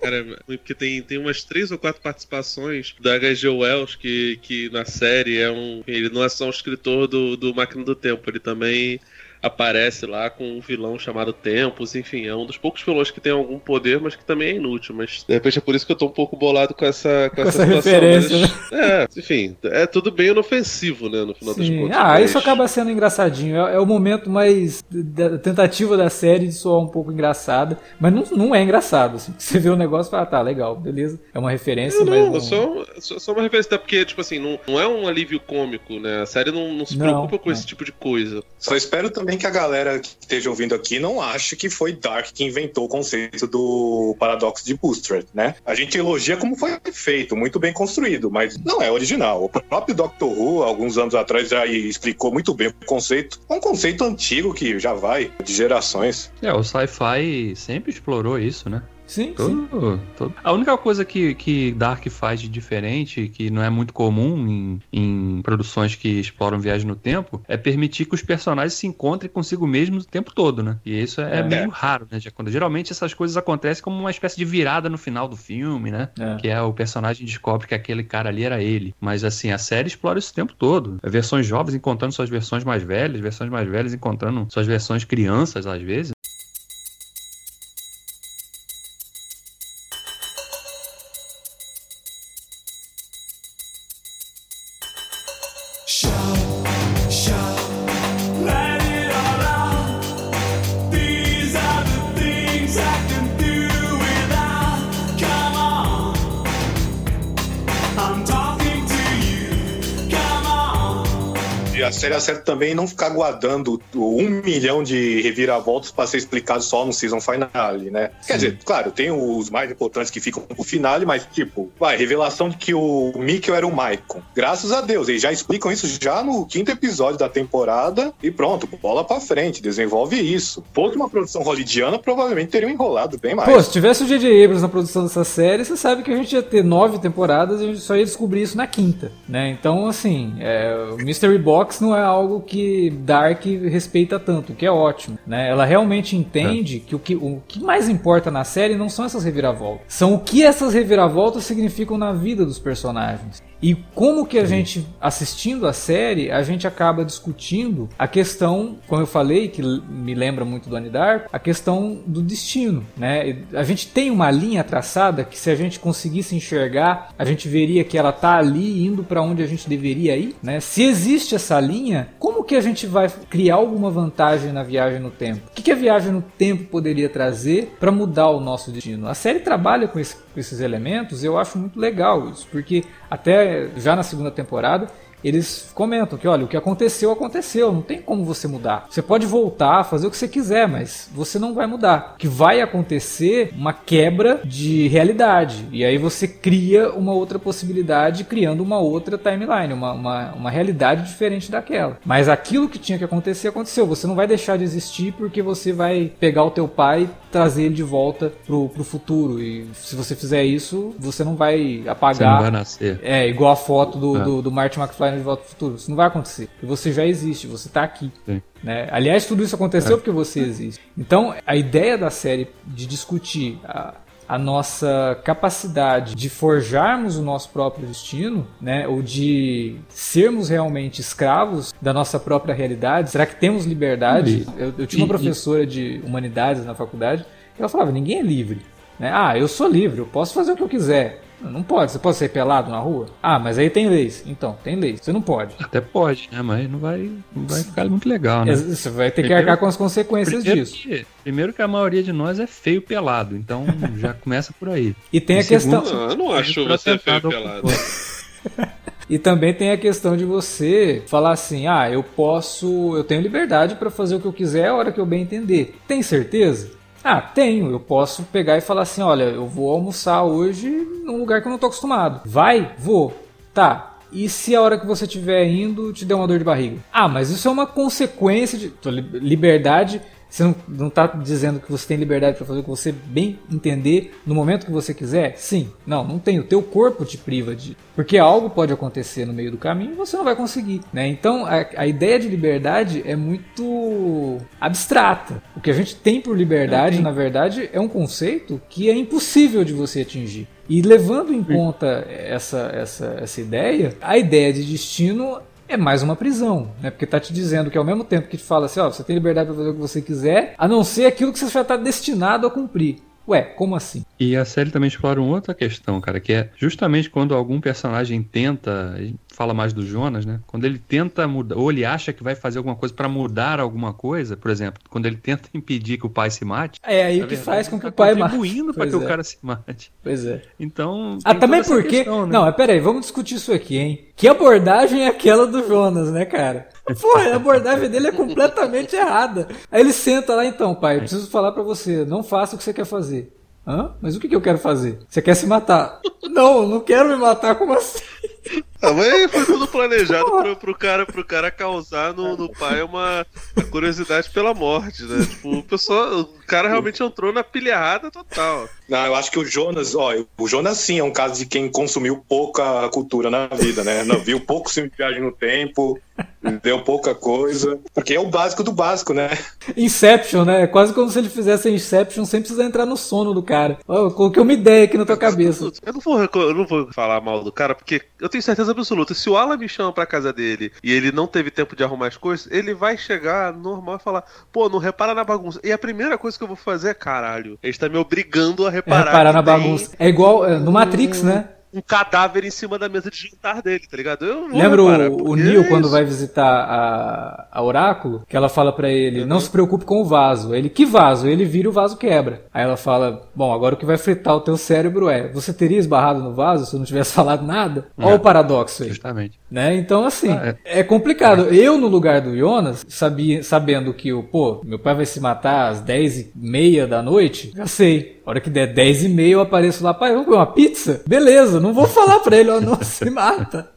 Caramba, porque tem, tem umas três ou quatro participações da H.G. Wells que, que na série é um. Ele não é só um escritor do, do Máquina do Tempo, ele também aparece lá com um vilão chamado Tempos, enfim, é um dos poucos vilões que tem algum poder, mas que também é inútil. Mas
De repente é por isso que eu tô um pouco bolado com essa, com
Com
essa,
essa
situação.
referência,
mas- É, enfim, é tudo bem inofensivo, né, no final das
Sim.
contas.
Ah,
mas-
isso acaba sendo engraçadinho. É, é o momento mais da tentativa da série de soar um pouco engraçada, mas não, não é engraçado. Assim. Você vê o negócio e fala, tá, legal, beleza. É uma referência,
Não,
mas.
não,
Não...
é só, só, só uma referência, até porque, tipo assim, não, não é um alívio cômico, né? A série não, não se
Não,
preocupa com
não.
esse tipo de coisa.
Só espero também que a galera que esteja ouvindo aqui não ache que foi Dark que inventou o conceito do paradoxo de Booster, né? A gente elogia como foi feito, muito bem construído, mas não é original. O próprio Doctor Who, alguns anos atrás, já explicou muito bem o conceito. É um conceito antigo que já vai de gerações.
É, o sci-fi sempre explorou isso, né?
Sim, sim.
A única coisa que, que Dark faz de diferente, que não é muito comum em, em produções que exploram viagem no tempo, é permitir que os personagens se encontrem consigo mesmos o tempo todo, né? E isso é,
É.
meio raro, né? Quando- Geralmente essas coisas acontecem como uma espécie de virada no final do filme, né?
É.
Que é o personagem descobre que aquele cara ali era ele. Mas assim, a série explora isso o tempo todo. Versões jovens encontrando suas versões mais velhas, versões mais velhas encontrando suas versões crianças, às vezes.
Acerta também não ficar guardando um milhão de reviravoltas para ser explicado só no season finale, né? Quer dizer, claro, tem os mais importantes que ficam pro finale, mas tipo, vai, revelação de que o Mikkel era o Maicon. Graças a Deus, eles já explicam isso já no quinto episódio da temporada e pronto, bola pra frente, desenvolve isso. Fosse uma produção hollywoodiana, provavelmente teriam enrolado bem mais.
Pô, se tivesse o J.J. Abrams na produção dessa série, você sabe que a gente ia ter nove temporadas e a gente só ia descobrir isso na quinta, né? Então, assim, é, o Mystery Box não é algo que Dark respeita tanto, que é ótimo, né? Ela realmente entende que, o que o que mais importa na série não são essas reviravoltas, são o que essas reviravoltas significam na vida dos personagens. E como que a gente, assistindo a série, a gente acaba discutindo a questão, como eu falei, que me lembra muito do Anidar, a questão do destino, né? A gente tem uma linha traçada que se a gente conseguisse enxergar, a gente veria que ela tá ali indo para onde a gente deveria ir, né? Se existe essa linha, como que a gente vai criar alguma vantagem na viagem no tempo? O que, que a viagem no tempo poderia trazer para mudar o nosso destino? A série trabalha com, esse- com esses elementos, eu acho muito legal isso, porque até já na segunda temporada eles comentam que, olha, o que aconteceu, aconteceu, não tem como você mudar. Você pode voltar, fazer o que você quiser, mas você não vai mudar. O que vai acontecer uma quebra de realidade. E aí você cria uma outra possibilidade, criando uma outra timeline, uma, uma, uma realidade diferente daquela. Mas aquilo que tinha que acontecer, aconteceu. Você não vai deixar de existir porque você vai pegar o teu pai e trazer ele de volta pro, pro futuro. E se você fizer isso, você não vai apagar.
Você não vai nascer.
É, igual a foto do,
É.
do, do Martin McFly De Volta ao Futuro. Isso não vai acontecer. Porque você já existe, você tá aqui. Né? Aliás, tudo isso aconteceu porque você existe. Então, a ideia da série de discutir a, a nossa capacidade de forjarmos o nosso próprio destino, né? ou de sermos realmente escravos da nossa própria realidade, será que temos liberdade? Eu, eu tinha uma
E- e-
professora de humanidades na faculdade ela falava: ninguém é livre. Né? Ah, eu sou livre, eu posso fazer o que eu quiser. Não pode, você pode sair pelado na rua? Ah, mas aí tem leis. Então, tem leis. Você não pode.
Até pode, né? Mas não vai, não vai ficar muito legal, né?
Você vai ter que
Primeiro-
arcar com as consequências
Primeiro
disso.
que, primeiro que a maioria de nós é feio pelado, então já começa por aí.
E tem a
E segundo-
questão.
Não, eu não acho você feio pelado.
E também tem a questão de você falar assim: ah, eu posso. Eu tenho liberdade para fazer o que eu quiser a hora que eu bem entender. Tem certeza? Ah, tenho. Eu posso pegar e falar assim: olha, eu vou almoçar hoje num lugar que eu não tô acostumado. Vai? Vou. Tá. E se a hora que você estiver indo te der uma dor de barriga? Ah, mas isso é uma consequência de. Liberdade. Você não, não tá dizendo que você tem liberdade para fazer o que você bem entender no momento que você quiser? Sim. Não, não tem. O teu corpo te priva de. Porque algo pode acontecer no meio do caminho e você não vai conseguir. Né? Então a, a ideia de liberdade é muito abstrata. O que a gente tem por liberdade, na verdade, é um conceito que é impossível de você atingir. E levando em conta essa, essa, essa ideia, a ideia de destino é mais uma prisão, né? Porque tá te dizendo que ao mesmo tempo que te fala assim, ó, você tem liberdade para fazer o que você quiser, a não ser aquilo que você já está destinado a cumprir. Ué, como assim?
E a série também explora uma outra questão, cara, que é justamente quando algum personagem tenta, fala mais do Jonas, né? Quando ele tenta mudar, ou ele acha que vai fazer alguma coisa pra mudar alguma coisa, por exemplo, quando ele tenta impedir que o pai se mate,
É aí que
verdade,
faz com que o
tá
pai mate.
contribuindo para que
é.
o cara se mate.
Pois é.
Então,
Ah, também porque.
questão, né?
Não, mas peraí, vamos discutir isso aqui, hein? Que abordagem é aquela do Jonas, né, cara? Porra, a abordagem dele é completamente errada. Aí ele senta lá, então, pai, eu preciso falar pra você, não faça o que você quer fazer. Hã? Mas o que, que eu quero fazer? Você quer se matar? não, não quero me matar, como assim?
Ah, mas foi tudo planejado pro, pro, cara, pro cara causar no, no pai uma curiosidade pela morte, né? Tipo, o, pessoal, o cara realmente entrou na pilhada total.
Não, eu acho que o Jonas, ó, o Jonas sim é um caso de quem consumiu pouca cultura na vida, né? Não, viu pouco filme de viagem no tempo, deu pouca coisa. Porque é o básico do básico, né?
Inception, né? Quase como se ele fizesse Inception sem precisar entrar no sono do cara. Eu coloquei uma ideia aqui na tua cabeça.
Eu não, vou, eu não vou falar mal do cara, porque eu tenho certeza absoluta. Se o Alan me chama pra casa dele e ele não teve tempo de arrumar as coisas, ele vai chegar normal e falar: pô, não repara na bagunça. E a primeira coisa que eu vou fazer é: caralho, ele está me obrigando a
É
reparar.
reparar
que
na
tem
bagunça. É igual é, no Matrix, né?
Um cadáver em cima da mesa de jantar dele, tá ligado? Eu não vou
Lembra
reparar,
o, o Neo
é
quando vai visitar a, a Oráculo? Que ela fala pra ele, não se preocupe com o vaso. Ele, que vaso? Ele vira e o vaso quebra. Aí ela fala, bom, agora o que vai fritar o teu cérebro é, você teria esbarrado no vaso se eu não tivesse falado nada? Olha
É.
o paradoxo aí.
Justamente.
Né? Então, assim,
Ah,
é. complicado. Eu, no lugar do Jonas, sabia, sabendo que o, pô, meu pai vai se matar às 10 e meia da noite, já sei. A hora que der 10 e meia, eu apareço lá, pai, vamos comer uma pizza? Beleza, não vou falar pra ele, ó, não se mata.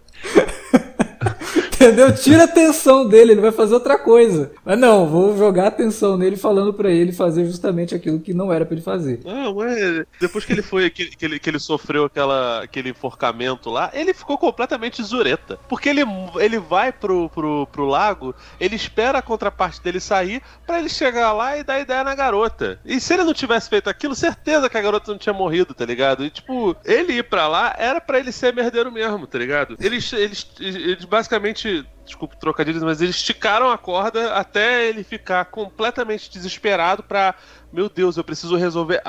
Entendeu? Tira a atenção dele, ele vai fazer outra coisa. Mas não, vou jogar a atenção nele falando pra ele fazer justamente aquilo que não era pra ele fazer.
Não, mas depois que ele foi, que, que ele, que ele sofreu aquela, aquele enforcamento lá, ele ficou completamente zureta. Porque ele, ele vai pro, pro, pro lago, ele espera a contraparte dele sair pra ele chegar lá e dar ideia na garota. E se ele não tivesse feito aquilo, certeza que a garota não tinha morrido, tá ligado? E tipo, ele ir pra lá era pra ele ser merdeiro mesmo, tá ligado? Eles, eles, eles basicamente desculpa o trocadilhos, mas eles esticaram a corda até ele ficar completamente desesperado pra. Meu Deus, eu preciso resolver.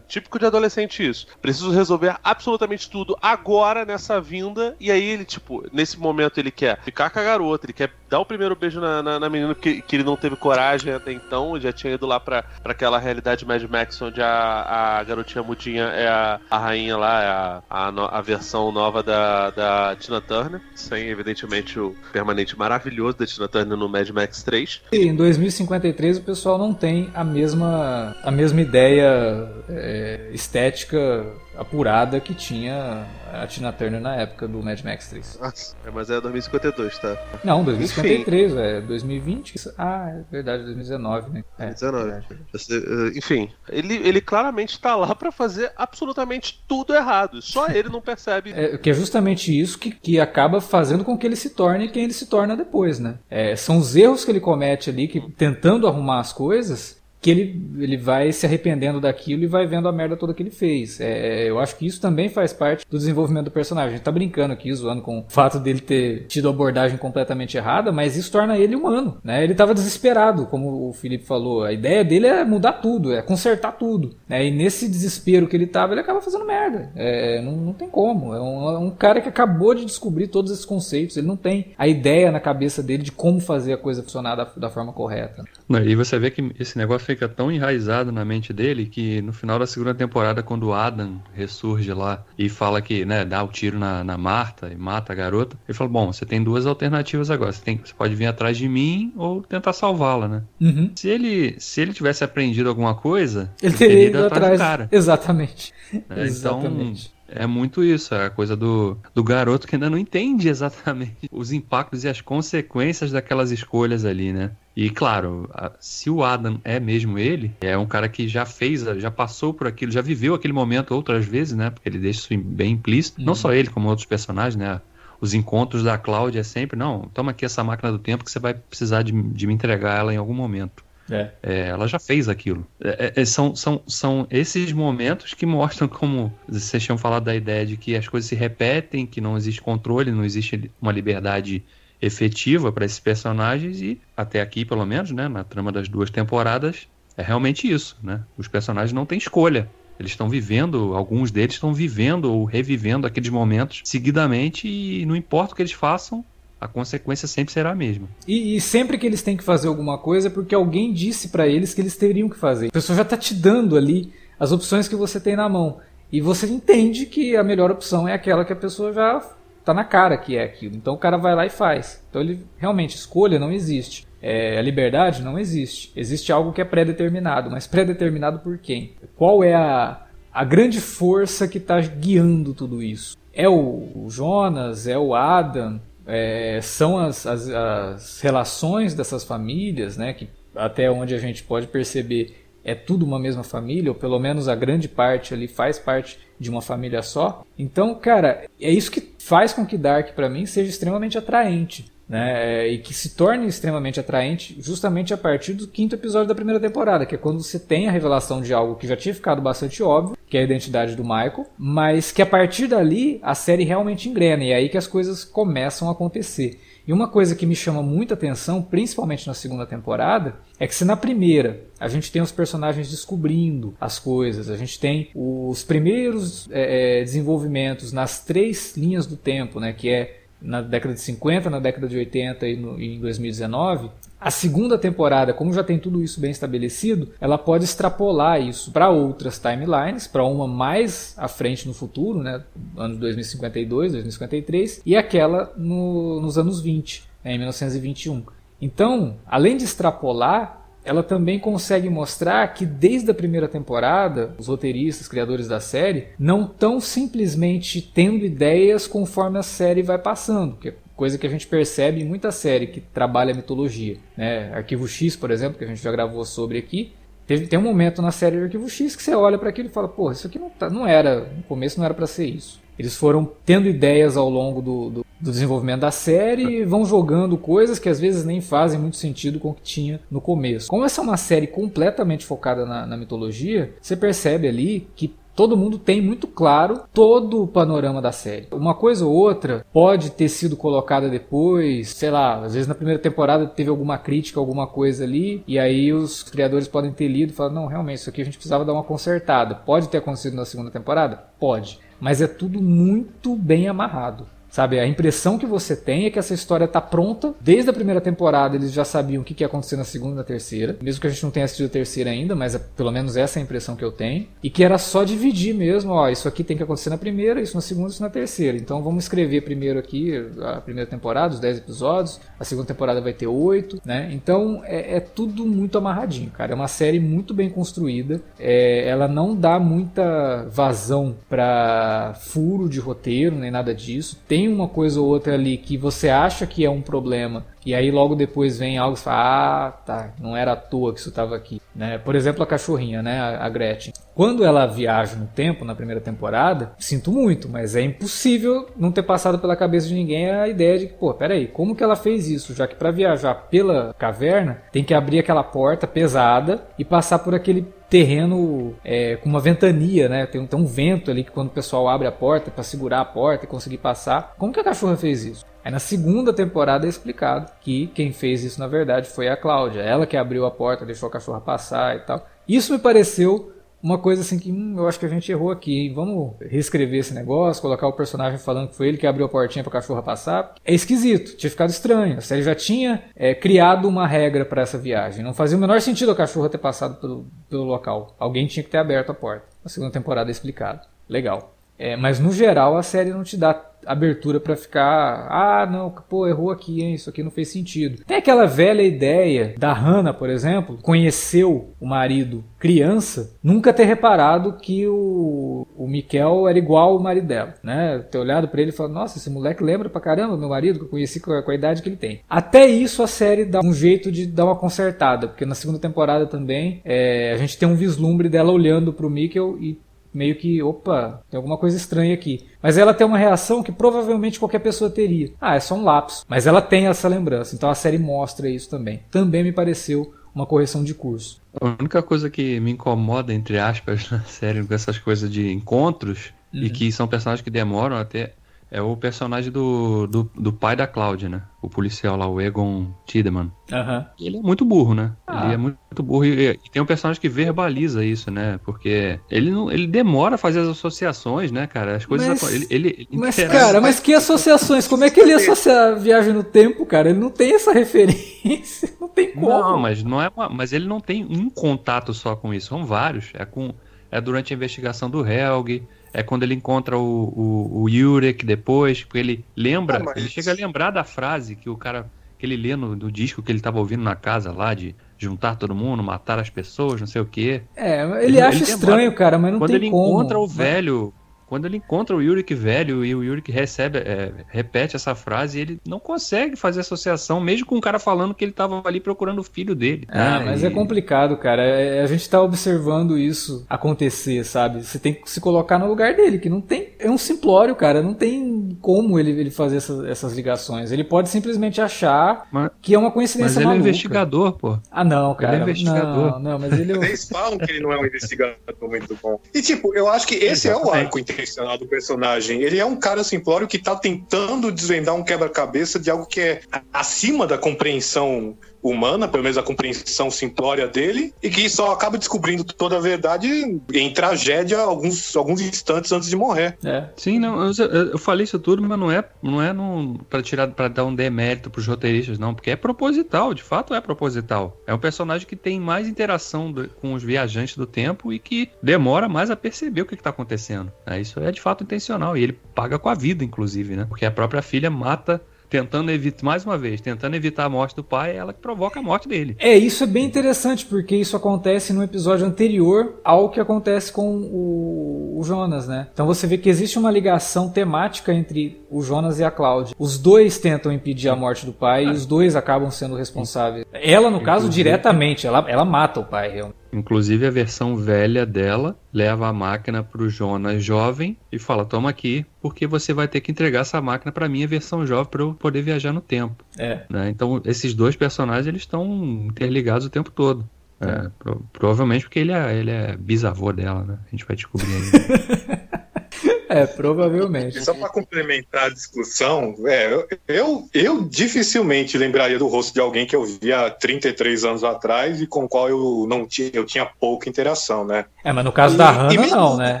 Típico de adolescente isso. Preciso resolver absolutamente tudo agora nessa vinda. E aí ele, tipo, nesse momento ele quer ficar com a garota, ele quer dar o primeiro beijo na, na, na menina que, que ele não teve coragem até então. Já tinha ido lá pra, pra aquela realidade Mad Max onde a, a garotinha mudinha é a, a rainha lá, é a, a, a versão nova da, da Tina Turner. Sem, evidentemente, o permanente maravilhoso da Tina Turner no Mad Max 3.
E em 2053 o pessoal não tem a mesma, a mesma ideia é, estética apurada que tinha a Tina Turner na época do Mad Max 3.
Nossa, é, mas é 2052, tá?
Não, 2053, é 2020. Ah, é verdade, 2019, né? É,
19.
verdade.
Você, eh, Enfim, ele, ele claramente tá lá pra fazer absolutamente tudo errado. Só ele não percebe.
É, que é justamente isso que, que acaba fazendo com que ele se torne quem ele se torna depois, né? É, são os erros que ele comete ali, que tentando arrumar as coisas, que ele, ele vai se arrependendo daquilo e vai vendo a merda toda que ele fez. É, eu acho que isso também faz parte do desenvolvimento do personagem. A gente tá brincando aqui, zoando com o fato dele ter tido a abordagem completamente errada, mas isso torna ele humano, né? Ele tava desesperado, como o Felipe falou. A ideia dele é mudar tudo, é consertar tudo. Né? E nesse desespero que ele tava, ele acaba fazendo merda. É, não, não tem como. É um, é um cara que acabou de descobrir todos esses conceitos. Ele não tem a ideia na cabeça dele de como fazer a coisa funcionar da, da forma correta.
Não, e você vê que esse negócio fica tão enraizado na mente dele que no final da segunda temporada, quando o Adam ressurge lá e fala que, né, dá o tiro na, na Marta e mata a garota, ele fala: Bom, você tem duas alternativas agora. Você, tem, você pode vir atrás de mim ou tentar salvá-la, né?
Uhum.
Se ele, se ele tivesse aprendido alguma coisa,
Ele teria ido
do
atrás.
cara.
Exatamente.
né? Então,
Exatamente.
É muito isso, é a coisa do, do garoto que ainda não entende exatamente os impactos e as consequências daquelas escolhas ali, né? E claro, se o Adam é mesmo ele, é um cara que já fez, já passou por aquilo, já viveu aquele momento outras vezes, né? Porque ele deixa isso bem implícito. Não
Uhum.
só ele, como outros personagens, né? Os encontros da Cláudia é sempre, não, toma aqui essa máquina do tempo que você vai precisar de, de me entregar ela em algum momento.
É.
É, ela já fez aquilo. É, é, são, são, são esses momentos que mostram como vocês tinham falado da ideia de que as coisas se repetem, que não existe controle, não existe uma liberdade efetiva para esses personagens e até aqui, pelo menos, né, na trama das duas temporadas, é realmente isso, né? Os personagens não têm escolha. Eles estão vivendo, alguns deles estão vivendo ou revivendo aqueles momentos seguidamente e não importa o que eles façam, a consequência sempre será a mesma.
E, e sempre que eles têm que fazer alguma coisa é porque alguém disse pra eles que eles teriam que fazer. A pessoa já tá te dando ali as opções que você tem na mão. E você entende que a melhor opção é aquela que a pessoa já tá na cara que é aquilo. Então o cara vai lá e faz. Então ele realmente escolha não existe. É, a liberdade não existe. Existe algo que é pré-determinado, mas pré-determinado por quem? Qual é a, a grande força que está guiando tudo isso? É o Jonas? É o Adam? É, são as, as, as relações dessas famílias, né? Que até onde a gente pode perceber é tudo uma mesma família, ou pelo menos a grande parte ali faz parte de uma família só. Então, cara, é isso que faz com que Dark para mim seja extremamente atraente. Né, é, e que se torne extremamente atraente justamente a partir do quinto episódio da primeira temporada, que é quando você tem a revelação de algo que já tinha ficado bastante óbvio, que é a identidade do Michael, mas que a partir dali a série realmente engrena, e é aí que as coisas começam a acontecer. E uma coisa que me chama muita atenção, principalmente na segunda temporada, é que se na primeira a gente tem os personagens descobrindo as coisas, a gente tem os primeiros é, é, desenvolvimentos nas três linhas do tempo, né, que é na década de 50, na década de 80 e, no, e em 2019, a segunda temporada, como já tem tudo isso bem estabelecido, ela pode extrapolar isso para outras timelines, para uma mais à frente no futuro, né, anos 2052, 2053, e aquela no, nos anos 20, né, em 1921. Então, além de extrapolar, ela também consegue mostrar que desde a primeira temporada, os roteiristas, criadores da série, não estão simplesmente tendo ideias conforme a série vai passando. Porque coisa que a gente percebe em muita série que trabalha mitologia. Né? Arquivo X, por exemplo, que a gente já gravou sobre aqui. Teve, tem um momento na série de Arquivo X que você olha para aquilo e fala, pô, isso aqui não, tá, não era, no começo não era para ser isso. Eles foram tendo ideias ao longo do, do, do desenvolvimento da série e vão jogando coisas que às vezes nem fazem muito sentido com o que tinha no começo. Como essa é uma série completamente focada na, na mitologia, você percebe ali que todo mundo tem muito claro todo o panorama da série. Uma coisa ou outra pode ter sido colocada depois, sei lá, às vezes na primeira temporada teve alguma crítica, alguma coisa ali, e aí os criadores podem ter lido e falar: não, realmente, isso aqui a gente precisava dar uma consertada. Pode ter acontecido na segunda temporada? Pode. Mas é tudo muito bem amarrado. Sabe, a impressão que você tem é que essa história está pronta. Desde a primeira temporada eles já sabiam o que, que ia acontecer na segunda e na terceira. Mesmo que a gente não tenha assistido a terceira ainda, mas é, pelo menos essa é a impressão que eu tenho. E que era só dividir mesmo, ó, isso aqui tem que acontecer na primeira, isso na segunda, isso na terceira. Então vamos escrever primeiro aqui a primeira temporada, os 10 episódios. A segunda temporada vai ter 8, né? Então é, é tudo muito amarradinho, cara. É uma série muito bem construída. É, ela não dá muita vazão para furo de roteiro, nem nada disso. Tem uma coisa ou outra ali que você acha que é um problema e aí logo depois vem algo e fala, ah, tá, não era à toa que isso estava aqui. Né? Por exemplo, a cachorrinha, né, a Gretchen. Quando ela viaja no tempo, na primeira temporada, sinto muito, mas é impossível não ter passado pela cabeça de ninguém a ideia de que, pô, peraí, como que ela fez isso? Já que para viajar pela caverna, tem que abrir aquela porta pesada e passar por aquele terreno é, com uma ventania, né? Tem, tem um vento ali que quando o pessoal abre a porta para segurar a porta e conseguir passar. Como que a cachorra fez isso? Aí na segunda temporada é explicado que quem fez isso na verdade foi a Cláudia. Ela que abriu a porta, deixou a cachorra passar e tal. Isso me pareceu uma coisa assim que hum, eu acho que a gente errou aqui. Hein? Vamos reescrever esse negócio, colocar o personagem falando que foi ele que abriu a portinha para a cachorra passar. É esquisito, tinha ficado estranho. A série já tinha é, criado uma regra para essa viagem. Não fazia o menor sentido a cachorra ter passado pelo, pelo local. Alguém tinha que ter aberto a porta. Na segunda temporada é explicado. Legal. É, mas no geral a série não te dá abertura para ficar, ah, não, pô, errou aqui, hein, isso aqui não fez sentido. Tem aquela velha ideia da Hannah, por exemplo, conheceu o marido criança, nunca ter reparado que o, o Miquel era igual ao marido dela, né? Ter olhado para ele e falado, nossa, esse moleque lembra pra caramba meu marido, que eu conheci com a, com a idade que ele tem. Até isso a série dá um jeito de dar uma consertada, porque na segunda temporada também é, a gente tem um vislumbre dela olhando pro Mikkel e meio que, opa, tem alguma coisa estranha aqui. Mas ela tem uma reação que provavelmente qualquer pessoa teria. Ah, é só um lapso. Mas ela tem essa lembrança, então a série mostra isso também. Também me pareceu uma correção de curso.
A única coisa que me incomoda, entre aspas, na série, com essas coisas de encontros,
Uhum.
e que são personagens que demoram até. É o personagem do, do, do pai da Cláudia, né? O policial lá, o Egon Tiedemann.
Aham.
Ele é muito burro, né?
Ah.
Ele é muito burro. E, e tem um personagem que verbaliza isso, né? Porque ele não, ele demora a fazer as associações, né, cara? As coisas.
Mas-
ele, ele, ele
Mas, cara, mas que associações? Como é que ele associa a viagem no tempo, cara? Ele não tem essa referência. Não tem como.
Não, mas não é uma- mas ele não tem um contato só com isso, são vários. É com é durante a investigação do Helg, é quando ele encontra o, o, o Jurek depois, porque ele lembra,
Ah, mas-
ele chega a lembrar da frase que o cara que ele lê no, no disco que ele estava ouvindo na casa lá de juntar todo mundo, matar as pessoas, não sei o quê.
É, ele,
Ele-
acha
ele
estranho,
demora.
cara, mas não
quando
tem
ele
como.
encontra o
né?
velho, quando ele encontra o Yurik velho e o Yurik recebe, é, repete essa frase, ele não consegue fazer associação, mesmo com o cara falando que ele estava ali procurando o filho dele.
Ah,
né?
mas
E-
é complicado, cara. É- A gente tá observando isso acontecer, sabe? Você tem que se colocar no lugar dele, que não tem. É um simplório, cara. Não tem como ele, ele fazer essas, essas ligações. Ele pode simplesmente achar
Mas-
que é uma
Mas
coincidência
ele é um
maluca.
investigador, pô.
Ah, não, cara.
é investigador.
Não, não, mas ele é.
Eles falam que ele não é um investigador muito bom. E, tipo, eu acho que esse é o arco intencional do personagem. Ele é um cara simplório que tá tentando desvendar um quebra-cabeça de algo que é acima da compreensão humana, pelo menos a compreensão simplória dele, e que só acaba descobrindo toda a verdade em tragédia alguns, alguns instantes antes de morrer.
É.
Sim, não, eu, eu- falei isso tudo, mas não é, não é num, pra tirar, para dar um demérito pros roteiristas, não, porque é proposital, de fato é proposital. É um personagem que tem mais interação do- com os viajantes do tempo e que demora mais a perceber o que, que tá acontecendo. É, isso é de fato intencional e ele paga com a vida, inclusive, né? Porque a própria filha mata tentando evitar, mais uma vez, tentando evitar a morte do pai, é ela que provoca a morte dele.
É, isso é bem interessante, porque isso acontece no episódio anterior ao que acontece com o, o Jonas, né? Então você vê que existe uma ligação temática entre o Jonas e a Cláudia. Os dois tentam impedir a morte do pai e os dois acabam sendo responsáveis. Ela, no caso, diretamente, ela, ela mata o pai, realmente.
Inclusive a versão velha dela leva a máquina pro Jonas jovem e fala: "Toma aqui, porque você vai ter que entregar essa máquina pra minha versão jovem pra eu poder viajar no tempo".
É.
né? Então esses dois personagens eles estão interligados o tempo todo. É, pro- provavelmente porque ele é, ele é bisavô dela, né? A gente vai descobrir aí.
É, provavelmente.
Só para complementar a discussão, é, eu, eu, dificilmente lembraria do rosto de alguém que eu vi há 33 anos atrás e com o qual eu não tinha, eu tinha pouca interação, né?
É, mas no caso da
E- e
Hannah,
mesmo-
não, né?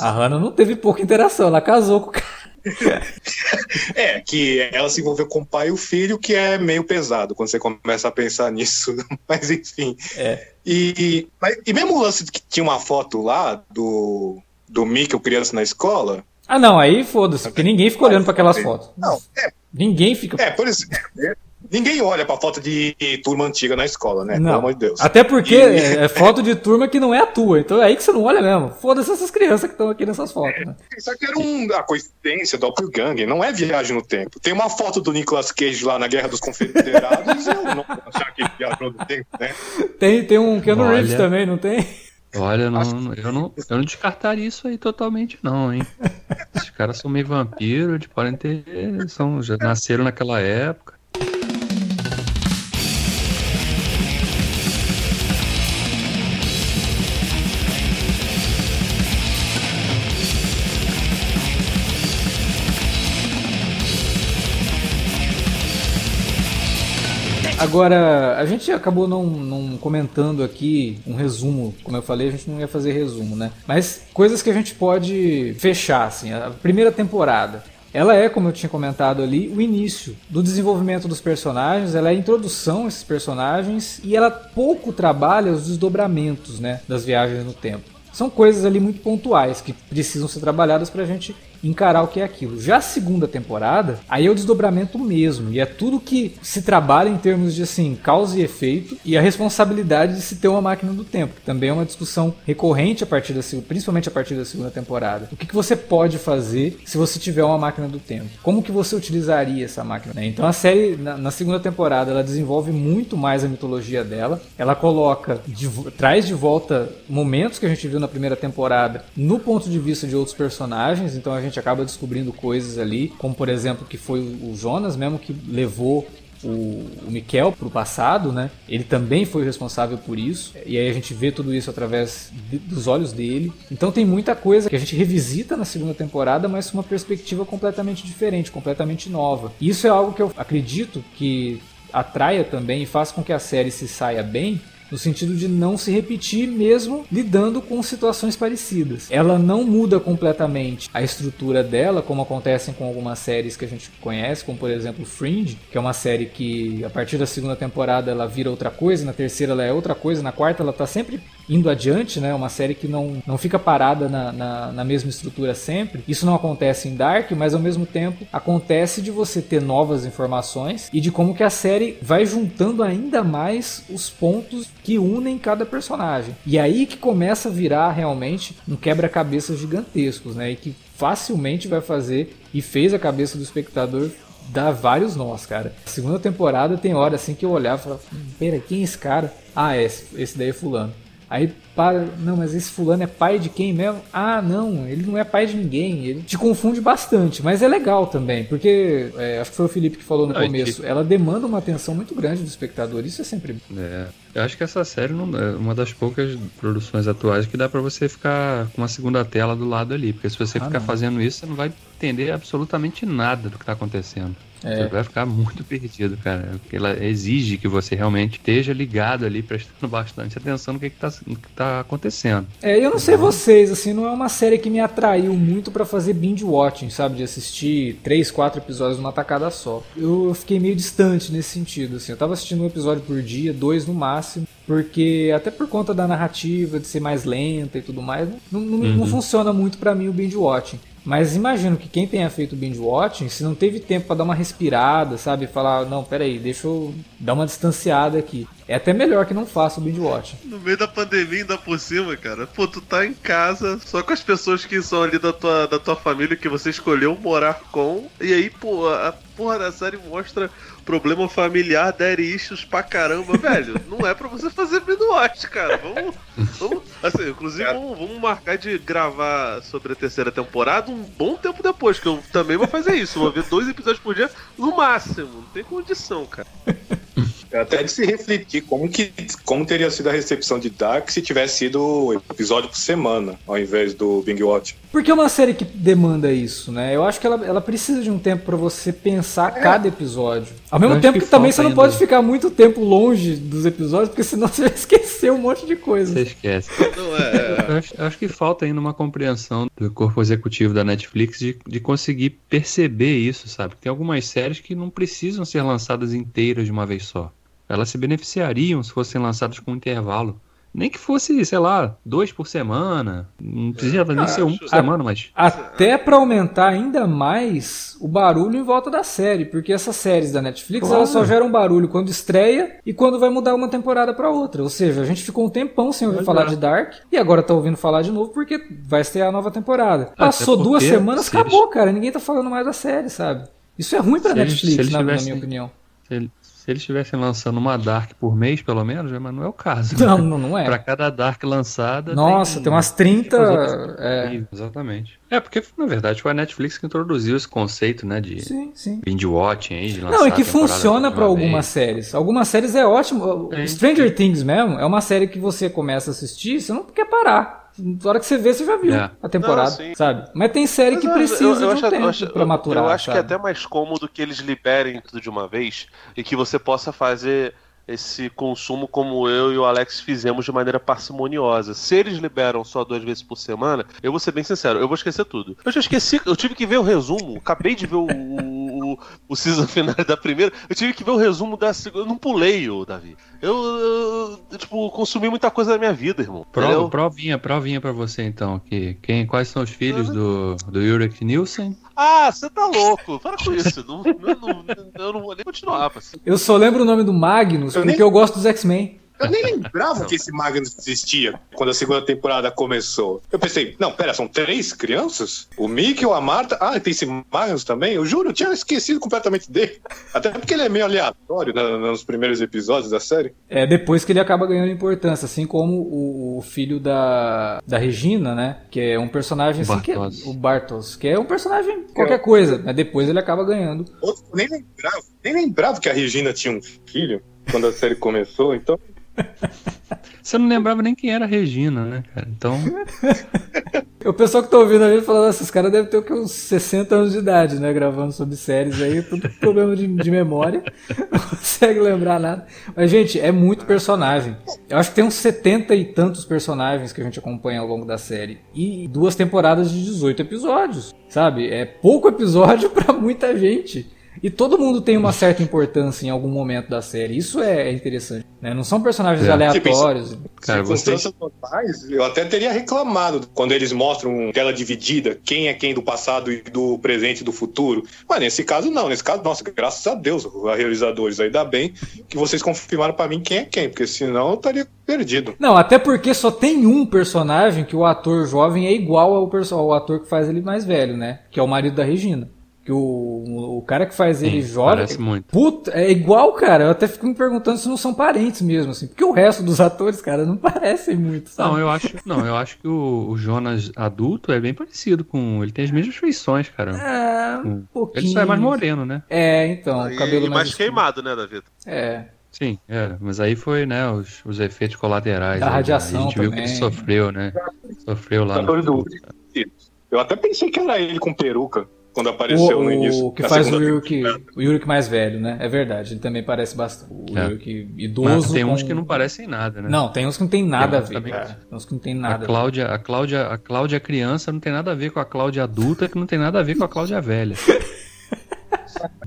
A Hannah não teve pouca interação, ela casou com o cara.
É, que ela se envolveu com o pai e o filho, que é meio pesado quando você começa a pensar nisso. Mas enfim.
É.
E, mas- e mesmo o lance de que tinha uma foto lá do, do Mickey, o criança na escola.
Ah, não, aí foda-se, porque ninguém fica olhando pra aquelas fotos.
Não, é,
Ninguém fica.
é por exemplo. Ninguém olha pra foto de turma antiga na escola, né? Pelo
Não.
amor de Deus.
Até porque
E-
é é foto de turma que não é a tua. Então é aí que você não olha mesmo. Foda-se essas crianças que estão aqui nessas fotos, né?
Isso aqui era um, a coincidência do Doppelganger, não é viagem no tempo. Tem uma foto do Nicolas Cage lá na Guerra dos Confederados, eu não vou achar que ele viajou no tempo, né?
Tem, tem um Keanu. Reeves também, não tem?
Olha, não, eu, não, eu não descartaria isso aí totalmente, não, hein? Esses caras são meio vampiros, eles podem ter. São, já nasceram naquela época.
Agora, a gente acabou não, não comentando aqui um resumo. Como eu falei, a gente não ia fazer resumo, né? Mas coisas que a gente pode fechar, assim. A primeira temporada. Ela é, como eu tinha comentado ali, o início do desenvolvimento dos personagens, ela é a introdução a esses personagens e ela pouco trabalha os desdobramentos né, das viagens no tempo. São coisas ali muito pontuais que precisam ser trabalhadas pra gente encarar o que é aquilo. Já a segunda temporada, aí é o desdobramento mesmo, e é tudo que se trabalha em termos de assim, causa e efeito e a responsabilidade de se ter uma máquina do tempo, que também é uma discussão recorrente a partir da principalmente a partir da segunda temporada. O que, que você pode fazer se você tiver uma máquina do tempo? Como que você utilizaria essa máquina? né? Então a série na, na segunda temporada ela desenvolve muito mais a mitologia dela, ela coloca de traz de volta momentos que a gente viu na primeira temporada no ponto de vista de outros personagens, então a gente acaba descobrindo coisas ali, como por exemplo que foi o Jonas mesmo que levou o, o Mikel pro passado, né? Ele também foi o responsável por isso. E aí a gente vê tudo isso através de- dos olhos dele. Então tem muita coisa que a gente revisita na segunda temporada, mas com uma perspectiva completamente diferente, completamente nova. E isso é algo que eu acredito que atraia também e faz com que a série se saia bem, no sentido de não se repetir mesmo lidando com situações parecidas. Ela não muda completamente a estrutura dela, como acontece com algumas séries que a gente conhece, como por exemplo Fringe, que é uma série que a partir da segunda temporada ela vira outra coisa, na terceira ela é outra coisa, na quarta ela tá sempre indo adiante, né? Uma série que não, não fica parada na, na, na mesma estrutura sempre. Isso não acontece em Dark, mas ao mesmo tempo acontece de você ter novas informações e de como que a série vai juntando ainda mais os pontos que unem cada personagem. E aí que começa a virar realmente um quebra-cabeças gigantescos, né? E que facilmente vai fazer e fez a cabeça do espectador dar vários nós, cara. A segunda temporada tem hora assim que eu olhava e falava, "Hum, pera, quem é esse cara? Ah, esse, esse daí é fulano. Aí para, não, mas esse fulano é pai de quem mesmo? Ah, não, ele não é pai de ninguém. Ele te confunde bastante, mas é legal também, porque é, acho que foi o Felipe que falou no começo. Ela demanda uma atenção muito grande do espectador. Isso é sempre.
É, eu acho que essa série não, é uma das poucas produções atuais que dá pra você ficar com uma segunda tela do lado ali. Porque se você
Ah,
ficar
não.
fazendo isso, você não vai entender absolutamente nada do que tá acontecendo.
É.
Você vai ficar muito perdido, cara. Porque ela exige que você realmente esteja ligado ali, prestando bastante atenção no que, que, tá, acontecendo.
É, eu não sei vocês, assim, não é uma série que me atraiu muito pra fazer binge watching, sabe? De assistir três, quatro episódios numa tacada só. Eu fiquei meio distante nesse sentido, assim. Eu tava assistindo um episódio por dia, dois no máximo, porque até por conta da narrativa, de ser mais lenta e tudo mais, não, não, não funciona muito pra mim o binge watching. Mas imagino que quem tenha feito binge watching, se não teve tempo pra dar uma respirada, sabe? Falar, não, peraí, deixa eu dar uma distanciada aqui. É até melhor que não faça o binge watching.
No meio da pandemia, ainda por cima, cara. Pô, tu tá em casa só com as pessoas que são ali da tua, da tua família que você escolheu morar com. E aí, pô, a porra da série mostra problema familiar, issues pra caramba, velho. Não é pra você fazer binge cara. Vamos. vamos assim, inclusive, vamos, vamos marcar de gravar sobre a terceira temporada um bom tempo depois, que eu também vou fazer isso. Vou ver dois episódios por dia no máximo. Não tem condição, cara.
É Até de se refletir como, que, como teria sido a recepção de Dark se tivesse sido episódio por semana, ao invés do Bing Watch.
Porque é uma série que demanda isso, né? Eu acho que ela, ela precisa de um tempo pra você pensar cada episódio. Ao mesmo tempo
que
que, também você não
ainda.
pode ficar muito tempo longe dos episódios, porque senão você vai esquecer um monte de coisa.
Você esquece.
Não, é. é.
Eu acho, eu acho que falta ainda uma compreensão do corpo executivo da Netflix de, de conseguir perceber isso, sabe? Tem algumas séries que não precisam ser lançadas inteiras de uma vez só. Elas se beneficiariam se fossem lançadas com intervalo. Nem que fosse, sei lá, dois por semana. Não precisa nem ser um por semana, mas.
Até pra aumentar ainda mais o barulho em volta da série, porque essas séries da Netflix
Claro.
elas só geram barulho quando estreia e quando vai mudar uma temporada pra outra. Ou seja, a gente ficou um tempão sem ouvir
Pois
falar
é.
de Dark e agora tá ouvindo falar de novo porque vai estrear a nova temporada. Passou
porque
duas semanas,
eles-
acabou, cara. Ninguém tá falando mais da série, sabe? Isso é ruim pra
Se
Netflix,
eles
na, na
tivessem-
minha opinião.
Se, se eles estivessem lançando uma Dark por mês, pelo menos, né, mas não é o caso.
Não,
né?
não, não é.
Pra cada Dark lançada.
Nossa, tem umas 30.
as outras-
É.
Exatamente. É, porque na verdade foi a Netflix que introduziu esse conceito, né, de
Sim, sim.
binge watching aí, de lançar
Não, e que funciona
uma
algumas séries. Algumas séries é ótimo.
Sim.
Stranger Things mesmo é uma série que você começa a assistir, você não quer parar. Na hora que você vê, você já viu
É.
a temporada,
Não,
sabe? Mas tem série que
Mas,
precisa
eu- eu
de um
acho- eu
tempo
acho-
pra maturar,
Eu acho que é
sabe?
até mais cômodo que eles liberem tudo de uma vez e que você possa fazer esse consumo como eu e o Alex fizemos de maneira parcimoniosa. Se eles liberam só duas vezes por semana, eu vou ser bem sincero, eu vou esquecer tudo. Eu já esqueci, eu tive que ver o resumo, acabei de ver o, o, o season final da primeira, eu tive que ver o resumo da segunda, eu não pulei, ô Davi. Eu, eu, tipo, consumi muita coisa da minha vida, irmão.
Prova,
entendeu?
provinha, provinha pra você então, que quem, quais são os filhos do, do Ulrich Nielsen?
Ah, você tá louco, para com isso. Não, eu, não, eu não vou nem continuar, parceiro.
Eu só lembro o nome do Magnus
Eu
porque
nem-
eu gosto dos X-Men.
Eu nem lembrava que esse Magnus existia quando a segunda temporada começou. Eu pensei, não, pera, são três crianças? O Mickey, a Marta. Ah, tem esse Magnus também? Eu juro, eu tinha esquecido completamente dele. Até porque ele é meio aleatório na- nos primeiros episódios da série.
É depois que ele acaba ganhando importância, assim como o, o filho da, da Regina, né? Que é um personagem assim que é,
Bartos.
o Bartos, que é um personagem qualquer coisa, mas depois ele acaba ganhando.
Eu nem lembrava, nem lembrava que a Regina tinha um filho quando a série começou, então.
Você não lembrava nem quem era a Regina, né, cara? Então,
O pessoal que tá ouvindo a gente falando, esses caras devem ter o que, uns 60 anos de idade, né? Gravando sobre séries aí, tudo problema de, de memória, não consegue lembrar nada. Mas, gente, é muito personagem. Eu acho que tem uns 70 e tantos personagens que a gente acompanha ao longo da série. E duas temporadas de 18 episódios, sabe? É pouco episódio pra muita gente. E todo mundo tem uma certa importância em algum momento da série. Isso é interessante. Né? Não são personagens
É.
aleatórios.
cara, você.
circunstâncias normais, eu até teria reclamado quando eles mostram tela dividida, quem é quem do passado e do presente e do futuro. Mas nesse caso, não. Nesse caso, nossa, graças a Deus, realizadores, ainda bem que vocês confirmaram pra mim quem é quem, porque senão eu estaria perdido.
Não, até porque só tem um personagem que o ator jovem é igual ao, ao ator que faz ele mais velho, né? Que é o marido da Regina. Que o, o cara que faz ele
Sim,
jovem.
parece muito.
Puta, é igual, cara. Eu até fico me perguntando se não são parentes mesmo, assim. Porque o resto dos atores, cara, não parecem muito, sabe?
Não, eu acho, não, eu acho que o, o Jonas adulto é bem parecido com. Ele tem as mesmas feições, cara.
É, um
Ele
pouquinho.
só é mais moreno, né?
É, então, o
E-
cabelo
e mais
escuro.
queimado, né, Davi?
É.
Sim, é, mas aí foi, né, os, os efeitos colaterais.
Da
aí, né?
radiação
A gente viu que
também.
ele sofreu, né? Sofreu lá no.
Eu até pensei que era ele com peruca quando apareceu
O,
no início.
o que faz o Yurik, o Yurik mais velho, né? É verdade, ele também parece bastante. O
É.
Yurik
Mas
idoso.
tem uns
com-
que não parecem nada, né?
Não, tem uns que não tem nada a
uns
ver, cara. Tem uns que não tem
A
nada a ver.
Cláudia, a Cláudia, a Cláudia criança não tem nada a ver com a Cláudia adulta, que não tem nada a ver com a Cláudia velha.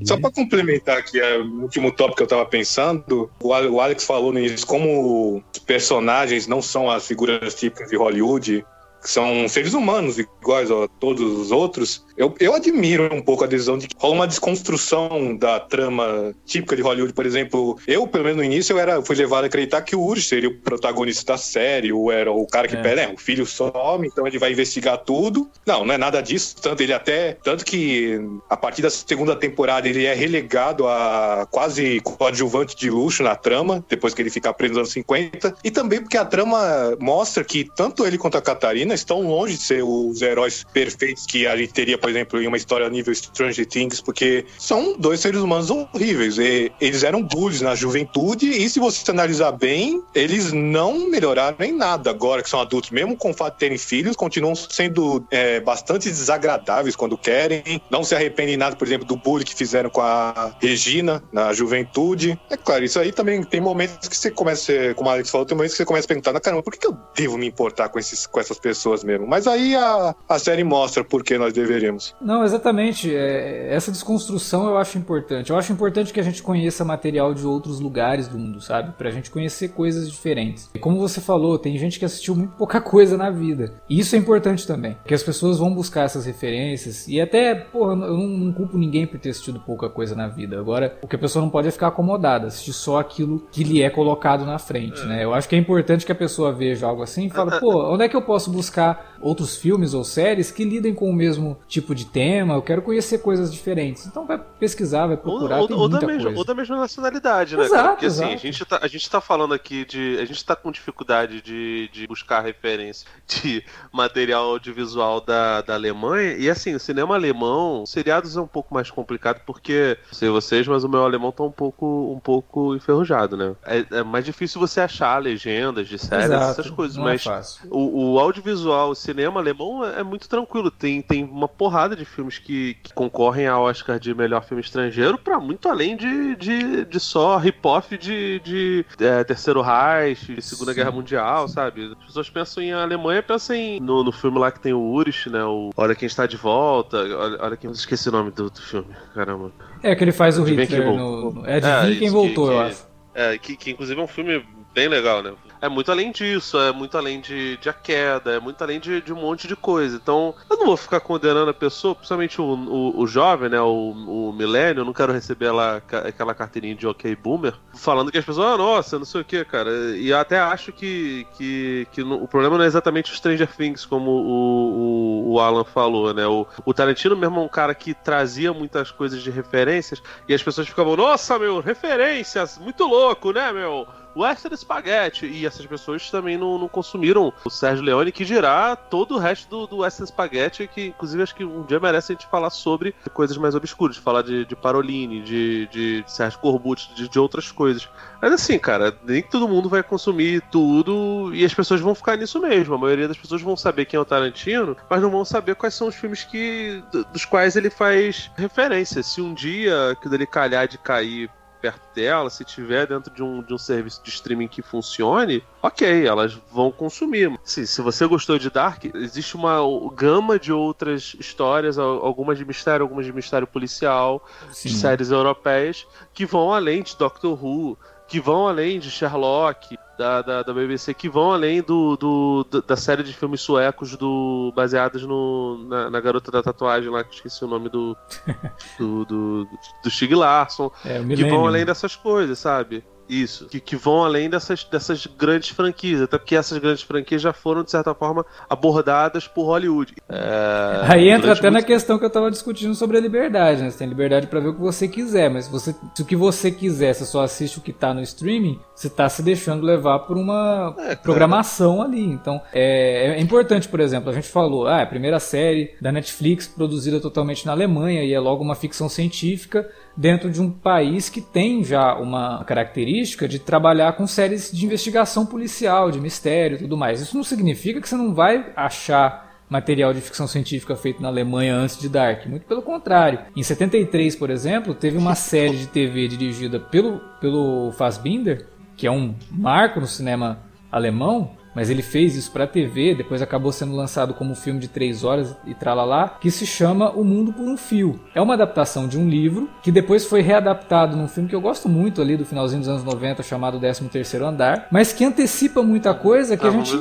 Só pra complementar aqui é, o último tópico que eu tava pensando, o Ale- o Alex falou nisso, como os personagens não são as figuras típicas de Hollywood, que são seres humanos iguais a todos os outros, eu, eu admiro um pouco a decisão de que rola uma desconstrução da trama típica de Hollywood. Por exemplo, eu, pelo menos no início, eu era, fui levado a acreditar que o Uri seria o protagonista da série, ou era o cara que
É.
pede, é, o filho some, então ele vai investigar tudo. Não, não é nada disso. Tanto ele até. Tanto que a partir da segunda temporada ele é relegado a quase coadjuvante de luxo na trama, depois que ele fica preso nos anos 50. E também porque a trama mostra que tanto ele quanto a Catarina estão longe de ser os heróis perfeitos que a gente teria, por exemplo, em uma história nível Stranger Things, porque são dois seres humanos horríveis. E eles eram bullies na juventude, e se você analisar bem, eles não melhoraram em nada agora que são adultos. Mesmo com o fato de terem filhos, continuam sendo é, bastante desagradáveis quando querem. Não se arrependem nada, por exemplo, do bullying que fizeram com a Regina na juventude. É claro, isso aí também tem momentos que você começa, como a Alex falou, tem momentos que você começa a perguntar, caramba, por que eu devo me importar com, esses, com essas pessoas mesmo? Mas aí a, a série mostra por que nós deveríamos.
Não, exatamente. É, essa desconstrução eu acho importante. Eu acho importante que a gente conheça material de outros lugares do mundo, sabe? Pra gente conhecer coisas diferentes. E como você falou, tem gente que assistiu muito pouca coisa na vida. E isso é importante também. Porque as pessoas vão buscar essas referências. E até, porra, eu não, não culpo ninguém por ter assistido pouca coisa na vida. Agora, o que a pessoa não pode é ficar acomodada, assistir só aquilo que lhe é colocado na frente, né? Eu acho que é importante que a pessoa veja algo assim e fale, pô, onde é que eu posso buscar outros filmes ou séries que lidem com o mesmo tipo de tema? Eu quero conhecer coisas diferentes. Então vai pesquisar, vai
Ou,
procurar,
ou-
tem
ou da mesma,
coisa.
ou da mesma nacionalidade, né,
Exato,
cara? Porque assim, a
exato.
gente, tá, a gente tá falando aqui de. A gente tá com dificuldade de, de buscar referência de material audiovisual da, da Alemanha. E assim, o cinema alemão, seriados é um pouco mais complicado porque, não sei vocês, mas o meu alemão tá um pouco, um pouco enferrujado, né? É, é mais difícil você achar legendas de séries,
Exato,
essas coisas,
não
mas.
é.
O, o audiovisual, o cinema alemão é, é muito tranquilo. Tem, tem uma porrada de filmes que, que concorrem ao Oscar de melhor filme estrangeiro pra muito além de, de, de só hip-hop de, de é, Terceiro Reich, de Segunda
Sim.
Guerra Mundial, sabe? As pessoas pensam em Alemanha, pensam em, no, no filme lá que tem o Urich, né? O Olha Quem Está de Volta. Olha, olha quem. Esqueci o nome do, do filme, caramba.
É que ele faz o Hitler no. no- É, adivinha
É,
quem voltou,
que-
eu acho.
É, que, que inclusive é um filme bem legal, né? É muito além disso, é muito além de, de A Queda, é muito além de, de um monte de coisa. Então, eu não vou ficar condenando a pessoa, principalmente o, o, o jovem, né? O, o milênio, não quero receber lá, aquela carteirinha de ok boomer, falando que as pessoas, ah, nossa, não sei o que, cara. E eu até acho que, que, que o problema não é exatamente o Stranger Things, como o, o, o Alan falou, né? O, o Tarantino mesmo é um cara que trazia muitas coisas de referências e as pessoas ficavam, nossa, meu, referências, muito louco, né, meu? Western Spaghetti. E essas pessoas também não, não consumiram o Sérgio Leone, que dirá todo o resto do, do Spaghetti, que inclusive acho que um dia merece a gente falar sobre coisas mais obscuras, falar de, de Parolini, de, de Sérgio Corbucci, de, de outras coisas. Mas assim, cara, nem todo mundo vai consumir tudo e as pessoas vão ficar nisso mesmo. A maioria das pessoas vão saber quem é o Tarantino, mas não vão saber quais são os filmes que do- dos quais ele faz referência. Se um dia que ele calhar de cair perto dela, se tiver dentro de um, de um serviço de streaming que funcione, ok, elas vão consumir. Se, se você gostou de Dark, existe uma gama de outras histórias, al- algumas de mistério, algumas de mistério policial,
Sim.
de séries europeias, que vão além de Doctor Who, que vão além de Sherlock, da, da, da BBC, que vão além do, do- da- série de filmes suecos do, baseados no, na, na garota da tatuagem lá, que esqueci o nome do. do, do, do Stig Larsson
É,
que vão além dessas coisas, sabe? Isso. Que, que vão além dessas, dessas grandes franquias. Até porque essas grandes franquias já foram, de certa forma, abordadas por Hollywood. É,
Aí entra até na
muito-
questão que eu tava discutindo sobre a liberdade, né? Você tem liberdade pra ver o que você quiser, mas se, você, se o que você quiser, você só assiste o que tá no streaming, você tá se deixando levar por uma
É,
programação ali. Então, é, é importante, por exemplo, a gente falou, ah, é a primeira série da Netflix produzida totalmente na Alemanha e é logo uma ficção científica dentro de um país que tem já uma característica de trabalhar com séries de investigação policial, de mistério e tudo mais. Isso não significa que você não vai achar material de ficção científica feito na Alemanha antes de Dark. Muito pelo contrário. Em 73, por exemplo, teve uma série de TV dirigida pelo, pelo Fassbinder, que é um marco no cinema alemão, mas ele fez isso pra TV, depois acabou sendo lançado como filme de 3 horas e tralalá, que se chama O Mundo por um Fio. É uma adaptação de um livro que depois foi readaptado num filme que eu gosto muito ali do finalzinho dos anos 90 chamado 13º Andar, mas que antecipa muita coisa que
Ah,
a gente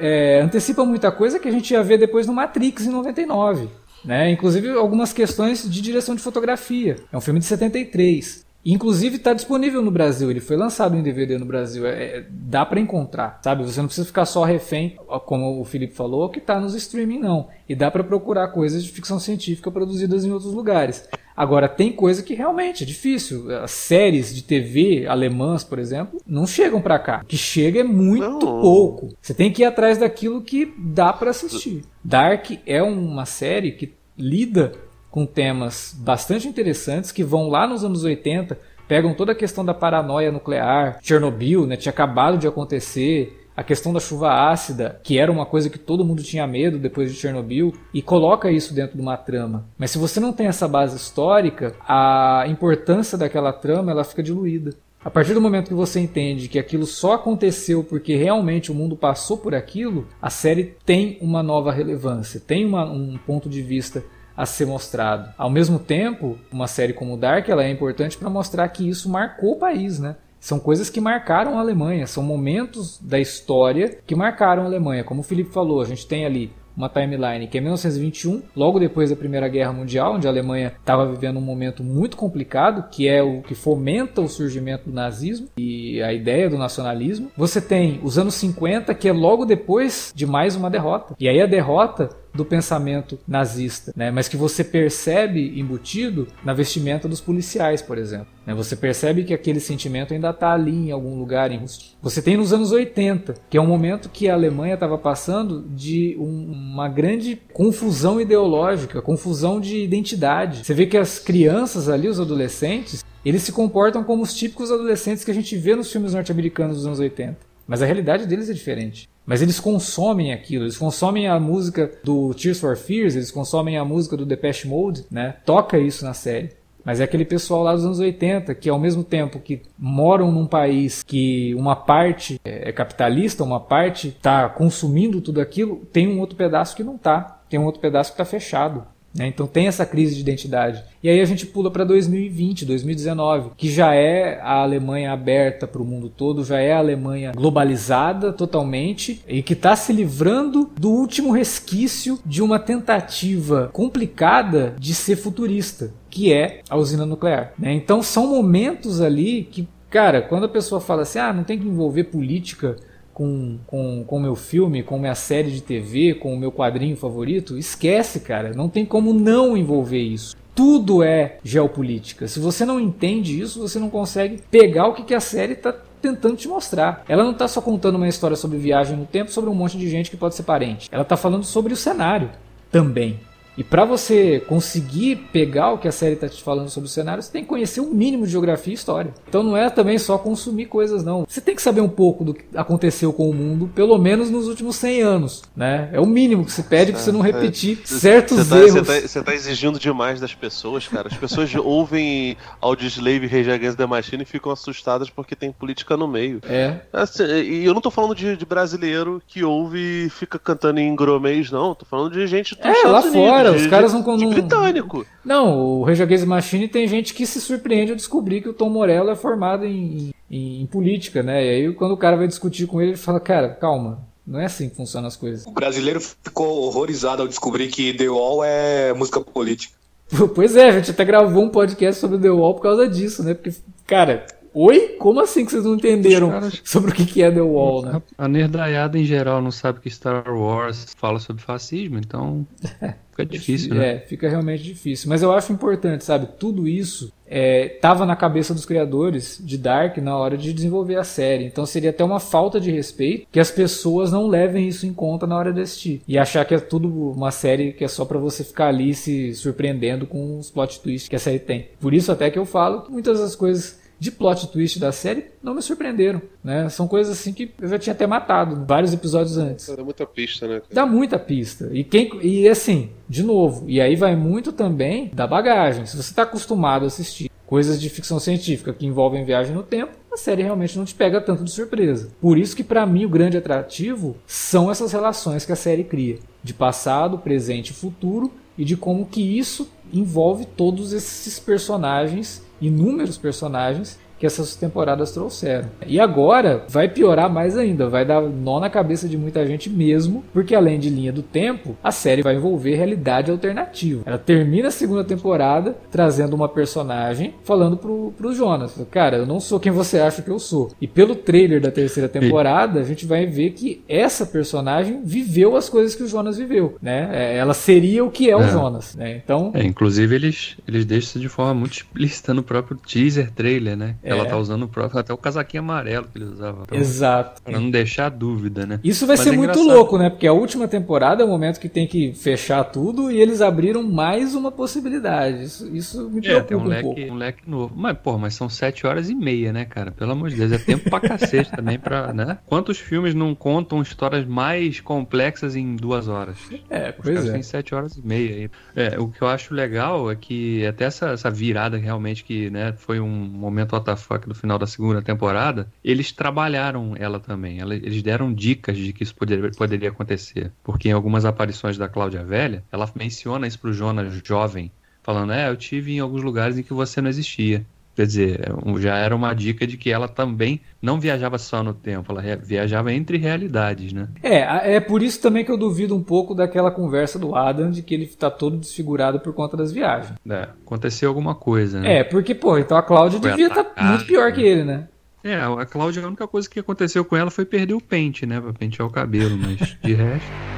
é, antecipa muita coisa que a gente ia ver depois no Matrix em 99. Né? Inclusive algumas questões de direção de fotografia. É um filme de 73. Inclusive está disponível no Brasil, ele foi lançado em DVD no Brasil, é, é- dá para encontrar, sabe? Você não precisa ficar só refém, como o Felipe falou, que está nos streaming não. E dá para procurar coisas de ficção científica produzidas em outros lugares. Agora tem coisa que realmente é difícil. As séries de TV alemãs, por exemplo, não chegam para cá. O que chega é muito
Não.
pouco. Você tem que ir atrás daquilo que dá para assistir. Dark é uma série que lida com temas bastante interessantes que vão lá nos anos 80, pegam toda a questão da paranoia nuclear, Chernobyl, né, tinha acabado de acontecer, a questão da chuva ácida, que era uma coisa que todo mundo tinha medo depois de Chernobyl, e coloca isso dentro de uma trama. Mas se você não tem essa base histórica, a importância daquela trama ela fica diluída. A partir do momento que você entende que aquilo só aconteceu porque realmente o mundo passou por aquilo, a série tem uma nova relevância, tem uma- um ponto de vista a ser mostrado. Ao mesmo tempo, uma série como Dark ela é importante para mostrar que isso marcou o país, né? São coisas que marcaram a Alemanha, são momentos da história que marcaram a Alemanha. Como o Felipe falou, a gente tem ali uma timeline que é 1921, logo depois da Primeira Guerra Mundial, onde a Alemanha estava vivendo um momento muito complicado, que é o que fomenta o surgimento do nazismo e a ideia do nacionalismo. Você tem os anos 50, que é logo depois de mais uma derrota. E aí a derrota do pensamento nazista, né? mas que você percebe embutido na vestimenta dos policiais, por exemplo. né? Você percebe que aquele sentimento ainda está ali em algum lugar. Em... Você tem nos anos 80, que é um momento que a Alemanha estava passando de um- uma grande confusão ideológica, confusão de identidade. Você vê que as crianças ali, os adolescentes, eles se comportam como os típicos adolescentes que a gente vê nos filmes norte-americanos dos anos 80. Mas a realidade deles é diferente. Mas eles consomem aquilo, eles consomem a música do Tears for Fears, eles consomem a música do Depeche Mode, né? Toca isso na série. Mas é aquele pessoal lá dos anos 80 que, ao mesmo tempo que moram num país que uma parte é capitalista, uma parte está consumindo tudo aquilo, tem um outro pedaço que não tá. Tem um outro pedaço que está fechado. Né? Então tem essa crise de identidade. E aí a gente pula para 2020, 2019, que já é a Alemanha aberta para o mundo todo, já é a Alemanha globalizada totalmente e que está se livrando do último resquício de uma tentativa complicada de ser futurista, que é a usina nuclear. né? Então são momentos ali que, cara, quando a pessoa fala assim, ah, não tem que envolver política com com com meu filme, com minha série de TV, com o meu quadrinho favorito, esquece, cara. Não tem como não envolver isso. Tudo é geopolítica. Se você não entende isso, você não consegue pegar o que, que a série está tentando te mostrar. Ela não está só contando uma história sobre viagem no tempo, sobre um monte de gente que pode ser parente. Ela está falando sobre o cenário também. E para você conseguir pegar o que a série está te falando sobre o cenário, você tem que conhecer um mínimo de geografia e história. Então não é também só consumir coisas, não. Você tem que saber um pouco do que aconteceu com o mundo, pelo menos nos últimos 100 anos. Né? É o mínimo que se pede para você não repetir certos
Você tá,
erros.
você tá- você tá exigindo demais das pessoas, cara. As pessoas ouvem Audioslave e Rage Against the Machine e ficam assustadas porque tem política no meio.
É,
Assim, e eu não tô falando de, de brasileiro que ouve e fica cantando em gromês, não. Tô falando de gente dos
É,
Estados
lá
Unidos,
fora,
de-
os caras
de-
não- não-
britânico.
Não, o Rage Against the Machine tem gente que se surpreende ao descobrir que o Tom Morello é formado em, em- em política, né? E aí quando o cara vai discutir com ele, ele fala, cara, calma, não é assim que funcionam as coisas.
O brasileiro ficou horrorizado ao descobrir que The Wall é música política.
Pois é, a gente até gravou um podcast sobre The Wall por causa disso, né? Porque, cara, oi? Como assim que vocês não entenderam
caras-
sobre o que é The Wall, né?
A, nerdaiada em geral não sabe que Star Wars fala sobre fascismo, então fica difícil, né?
É, fica realmente difícil. Mas eu acho importante, sabe? Tudo isso é, tava na cabeça dos criadores de Dark na hora de desenvolver a série. Então seria até uma falta de respeito que as pessoas não levem isso em conta na hora de assistir. E achar que é tudo uma série que é só pra você ficar ali se surpreendendo com os plot twists que a série tem. Por isso até que eu falo que muitas das coisas de plot twist da série não me surpreenderam, né? São coisas assim que eu já tinha até matado vários episódios antes.
Dá muita pista, né? cara?
Dá muita pista. E quem e assim, de novo, e aí vai muito também da bagagem. Se você está acostumado a assistir coisas de ficção científica que envolvem viagem no tempo, série realmente não te pega tanto de surpresa. Por isso que pra mim o grande atrativo são essas relações que a série cria, de passado, presente e futuro, e de como que isso envolve todos esses personagens, inúmeros personagens que essas temporadas trouxeram. E agora vai piorar mais ainda, vai dar nó na cabeça de muita gente mesmo, porque além de linha do tempo, a série vai envolver realidade alternativa. Ela termina a segunda temporada trazendo uma personagem falando pro, pro Jonas: Cara, eu não sou quem você acha que eu sou. E pelo trailer da terceira temporada, a gente vai ver que essa personagem viveu as coisas que o Jonas viveu, né? É, Ela seria o que é o
É.
Jonas, né? Então,
É, inclusive eles, eles deixam isso de forma muito explícita no próprio teaser trailer, né?
É.
Ela tá usando o próprio, até o casaquinho amarelo que eles usavam. Então,
exato.
Pra não deixar dúvida, né?
Isso vai
Mas
ser
é
muito
engraçado.
louco, né? Porque a última temporada é o momento que tem que fechar tudo e eles abriram mais uma possibilidade. Isso, isso me
É, tem
preocupa
um
um, pouco.
leque, um leque novo. Mas, pô, mas são sete horas e meia, né, cara? Pelo amor de Deus, é tempo pra cacete também pra, né? Quantos filmes não contam histórias mais complexas em duas horas?
É,
Os
pois é.
têm sete horas e meia. É, o que eu acho legal é que até essa, essa virada realmente que, né, foi um momento WTF do final da segunda temporada, eles trabalharam ela também. Ela- eles deram dicas de que isso poderia, poderia acontecer. Porque em algumas aparições da Cláudia Velha, ela menciona isso pro Jonas jovem, falando, é, eu tive em alguns lugares em que você não existia. Quer dizer, é já era uma dica de que ela também não viajava só no tempo, ela viajava entre realidades, né?
É, é por isso também que eu duvido um pouco daquela conversa do Adam de que ele tá todo desfigurado por conta das viagens.
É, aconteceu alguma coisa, né?
É, porque, pô, então a Cláudia
Foi
devia estar
atacada,
muito pior que
né?
ele, né?
É, a Cláudia, a única coisa que aconteceu com ela foi perder o pente, né? Pra pentear o cabelo, mas de resto.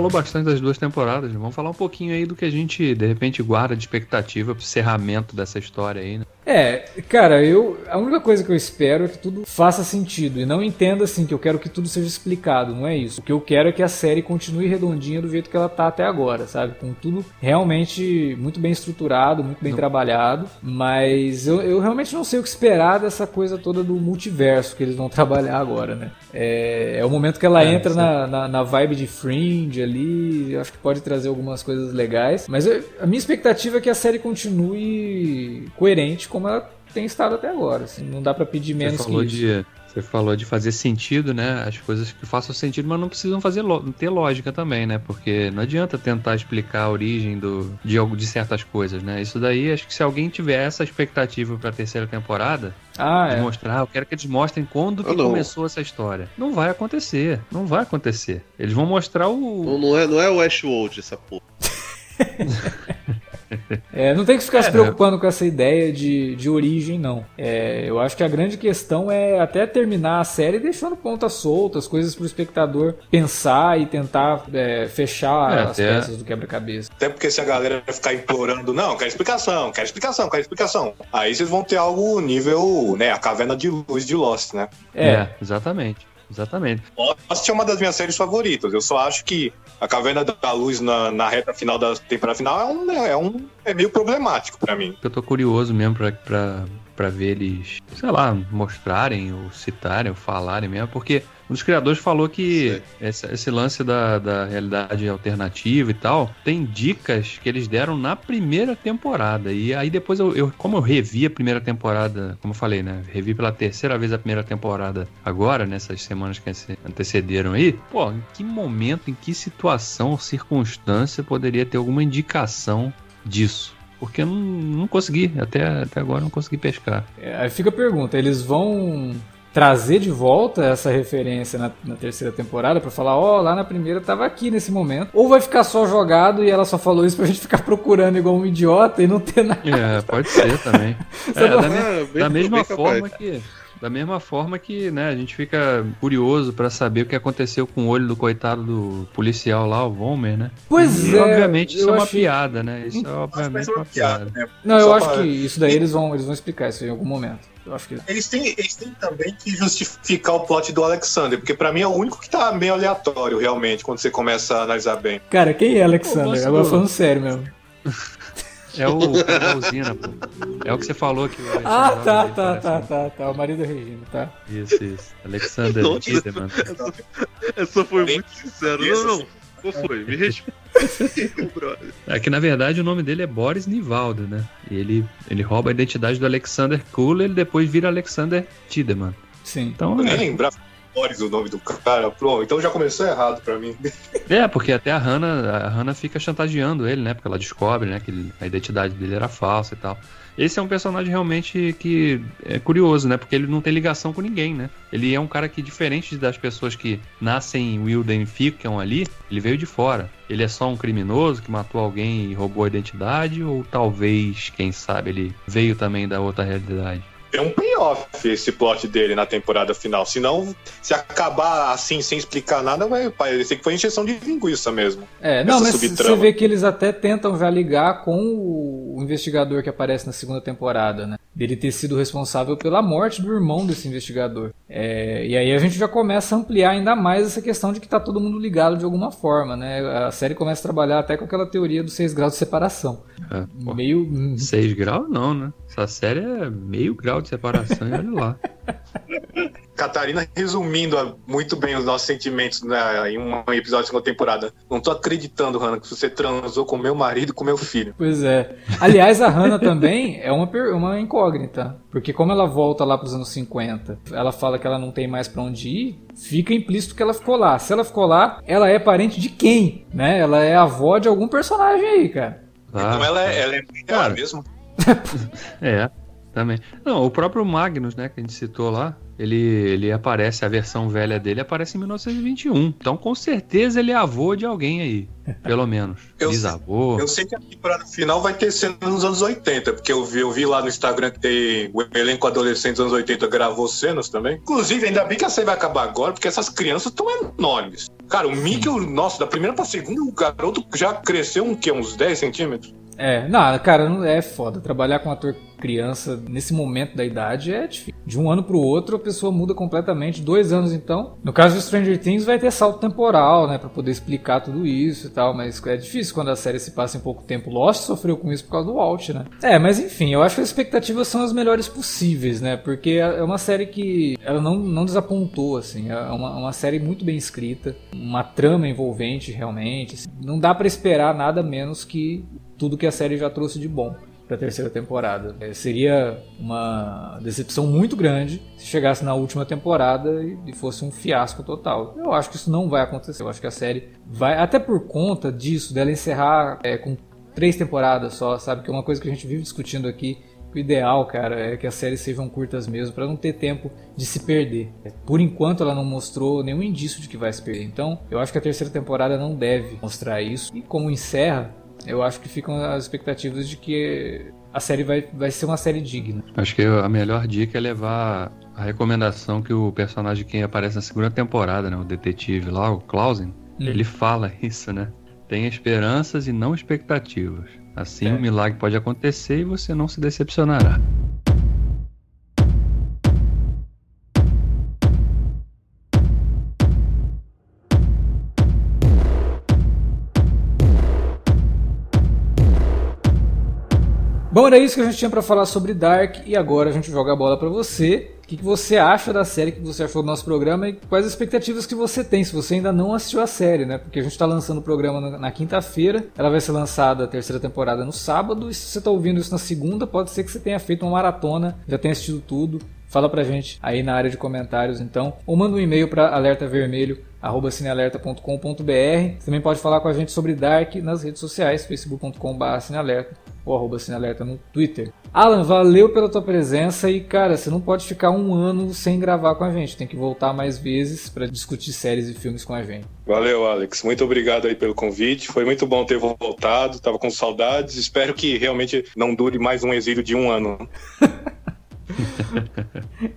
Falou bastante das duas temporadas, vamos falar um pouquinho aí do que a gente, de repente, guarda de expectativa pro encerramento dessa história aí, né?
É, cara, eu a única coisa que eu espero é que tudo faça sentido e não entenda assim que eu quero que tudo seja explicado, não é isso. O que eu quero é que a série continue redondinha do jeito que ela tá até agora, sabe? Com tudo realmente muito bem estruturado, muito bem trabalhado, mas eu, eu realmente não sei o que esperar dessa coisa toda do multiverso que eles vão trabalhar agora, né? É, é o momento que ela
É,
entra na, na, na vibe de Fringe ali, eu acho que pode trazer algumas coisas legais, mas eu- a minha expectativa é que a série continue coerente como ela tem estado até agora. assim, não dá pra pedir menos
Você
que
falou
isso.
de. Você falou de fazer sentido, né? As coisas que façam sentido, mas não precisam fazer ter lógica também, né? Porque não adianta tentar explicar a origem do, de algo de certas coisas, né? Isso daí, acho que se alguém tiver essa expectativa pra terceira temporada,
Ah,
de
é.
mostrar, "Ah, eu quero que eles mostrem quando que
Ah,
começou essa história. Não vai acontecer, não vai acontecer. Eles vão mostrar o,
Não, não é, não é o Westworld essa porra.
É, não tem que ficar se
É.
preocupando com essa ideia de, de origem, não. É, eu acho que a grande questão é até terminar a série deixando pontas soltas, coisas pro espectador pensar e tentar é, fechar
É,
as peças do quebra-cabeça.
Até porque se a galera ficar implorando, não, quero explicação, quero explicação, quero explicação. Aí vocês vão ter algo nível, né, a caverna de luz de Lost, né?
É,
exatamente. Exatamente.
Lost é uma das minhas séries favoritas. Eu só acho que a Caverna da Luz na, na reta final da temporada final é um, é um é meio problemático pra mim.
Eu tô curioso mesmo pra, pra, pra ver eles, sei lá, mostrarem ou citarem ou falarem mesmo, porque um dos criadores falou que esse, esse lance da, da realidade alternativa e tal, tem dicas que eles deram na primeira temporada. E aí depois, eu, eu- como eu revi a primeira temporada, como eu falei, né? Revi pela terceira vez a primeira temporada agora, nessas semanas que ante- antecederam aí. Pô, em que momento, em que situação ou circunstância poderia ter alguma indicação disso? Porque eu não, não consegui, até, até agora não consegui pescar.
É, Aí fica a pergunta, eles vão trazer de volta essa referência na, na terceira temporada pra falar, ó, lá na primeira tava aqui nesse momento, ou vai ficar só jogado e ela só falou isso pra gente ficar procurando igual um idiota e não ter nada.
É, pode ser também. É,
não-
da, me-
Ah, bem-
da mesma
capaz.
forma que. Da mesma forma que, né, a gente fica curioso pra saber o que aconteceu com o olho do coitado do policial lá, o Vomer, né?
Pois
E,
é.
obviamente isso é uma
achei-
piada, né? Isso é obviamente
ser
uma piada.
né?
Não, eu
Só
acho
pra-
que isso daí eles vão, eles vão explicar isso em algum momento. Eu acho que
Eles têm, eles têm também que justificar o plot do Alexander, porque pra mim é o único que tá meio aleatório, realmente, quando você começa a analisar bem.
Cara, quem é Alexander? Agora falando sério mesmo.
É o da usina, pô. É o que você falou que o
Ah, tá, tá, tá, tá, tá. O marido da Regina, tá.
Isso, isso. Alexander. Tiedemann.
Essa foi
Bem-
muito sincero. Não, não. Qual foi? Me respeita, brother.
É que na verdade o nome dele é Boris Nivaldo, né? E ele, ele rouba a identidade do Alexander Kula e ele depois vira Alexander Tiedemann.
Sim.
Então,
Eu nem
é,
lembrava Boris o nome do cara. Pronto, então já começou errado pra mim.
é, porque até a Hannah, a Hannah fica chantageando ele, né? Porque ela descobre, né, que a identidade dele era falsa e tal. Esse é um personagem realmente que é curioso, né? Porque ele não tem ligação com ninguém, né? Ele é um cara que, diferente das pessoas que nascem em Wilden e ficam ali, ele veio de fora. Ele é só um criminoso que matou alguém e roubou a identidade, ou talvez, quem sabe, ele veio também da outra realidade.
É um payoff esse plot dele na temporada final. Senão, se acabar assim, sem explicar nada, vai parecer que foi injeção de linguiça mesmo.
É, não, mas
subtrama.
você vê que eles até tentam já ligar com o investigador que aparece na segunda temporada, né? Dele ter sido responsável pela morte do irmão desse investigador. É, e aí a gente já começa a ampliar ainda mais essa questão de que tá todo mundo ligado de alguma forma, né? A série começa a trabalhar até com aquela teoria dos seis graus de separação.
É, pô.
Meio.
6 graus não, né? Essa série é meio grau de separação e olha lá.
Catarina resumindo ah, muito bem os nossos sentimentos né, em um episódio da segunda temporada. Não tô acreditando, Hannah, que você transou com meu marido e com meu filho.
Pois é. Aliás, a Hannah também é uma, uma incógnita. Porque como ela volta lá pros anos 50, ela fala que ela não tem mais pra onde ir, fica implícito que ela ficou lá. Se ela ficou lá, ela é parente de quem? Né? Ela é avó de algum personagem aí, cara.
Tá?
então ela, é- ela é mãe dela
Cara.
mesmo.
É, também. Não, o próprio Magnus, né, que a gente citou lá, ele, ele aparece, a versão velha dele aparece em 1921. Então, com certeza, ele é avô de alguém aí. Pelo menos.
Eu-
Bisavô.
Eu sei que a temporada final vai ter cena nos anos 80, porque eu vi, eu vi lá no Instagram que tem o elenco adolescente dos anos 80 gravou cenas também. Inclusive, ainda bem que a série vai acabar agora, porque essas crianças estão enormes. Cara, o Mickey, o- nossa, da primeira pra segunda, o garoto já cresceu um quê? Uns 10 centímetros?
É, não, cara, é foda. Trabalhar com ator criança nesse momento da idade é difícil. De um ano pro outro a pessoa muda completamente. Dois anos então. No caso de Stranger Things vai ter salto temporal, né? Pra poder explicar tudo isso e tal. Mas é difícil quando a série se passa em pouco tempo. Lost sofreu com isso por causa do Walt, né? É, mas enfim, eu acho que as expectativas são as melhores possíveis, né? Porque é uma série que ela não, não desapontou, assim. É uma, uma série muito bem escrita. Uma trama envolvente, realmente. assim. Não dá pra esperar nada menos que tudo que a série já trouxe de bom para a terceira temporada. É, seria uma decepção muito grande se chegasse na última temporada e, e fosse um fiasco total. Eu acho que isso não vai acontecer. Eu acho que a série vai, até por conta disso, dela encerrar é, com três temporadas só, sabe? Que é uma coisa que a gente vive discutindo aqui. O ideal, cara, é que as séries sejam curtas mesmo, para não ter tempo de se perder. Por enquanto, ela não mostrou nenhum indício de que vai se perder. Então, eu acho que a terceira temporada não deve mostrar isso. E como encerra, eu acho que ficam as expectativas de que a série vai, vai ser uma série digna.
Acho que a melhor dica é levar a recomendação que o personagem que aparece na segunda temporada, né? O detetive lá, o Clausen, ele fala isso, né? Tenha esperanças e não expectativas. Assim
É.
o milagre pode acontecer e você não se decepcionará.
Bom, era isso que a gente tinha pra falar sobre Dark e agora a gente joga a bola pra você. O que, que você acha da série, o que você achou do nosso programa e quais as expectativas que você tem, se você ainda não assistiu a série, né? Porque a gente tá lançando o programa na, quinta-feira, ela vai ser lançada a terceira temporada no sábado, e se você tá ouvindo isso na segunda, pode ser que você tenha feito uma maratona, já tenha assistido tudo. Fala pra gente aí na área de comentários, então, ou manda um e-mail para alertavermelho@cinealerta.com.br. Você também pode falar com a gente sobre Dark nas redes sociais, facebook.com/cinealerta ou arroba Cinealerta no Twitter. Alan, valeu pela tua presença e, cara, você não pode ficar um ano sem gravar com a gente. Tem que voltar mais vezes para discutir séries e filmes com a gente.
Valeu, Alex. Muito obrigado aí pelo convite. Foi muito bom ter voltado. Tava com saudades. Espero que realmente não dure mais um exílio de um ano.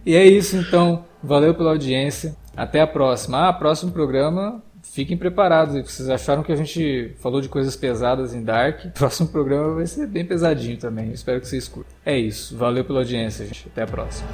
E é isso então. Valeu pela audiência. Até a próxima. Ah, próximo programa. Fiquem preparados. Vocês acharam que a gente falou de coisas pesadas em Dark? Próximo programa vai ser bem pesadinho também. Espero que vocês curtam. É isso. Valeu pela audiência, gente. Até a próxima.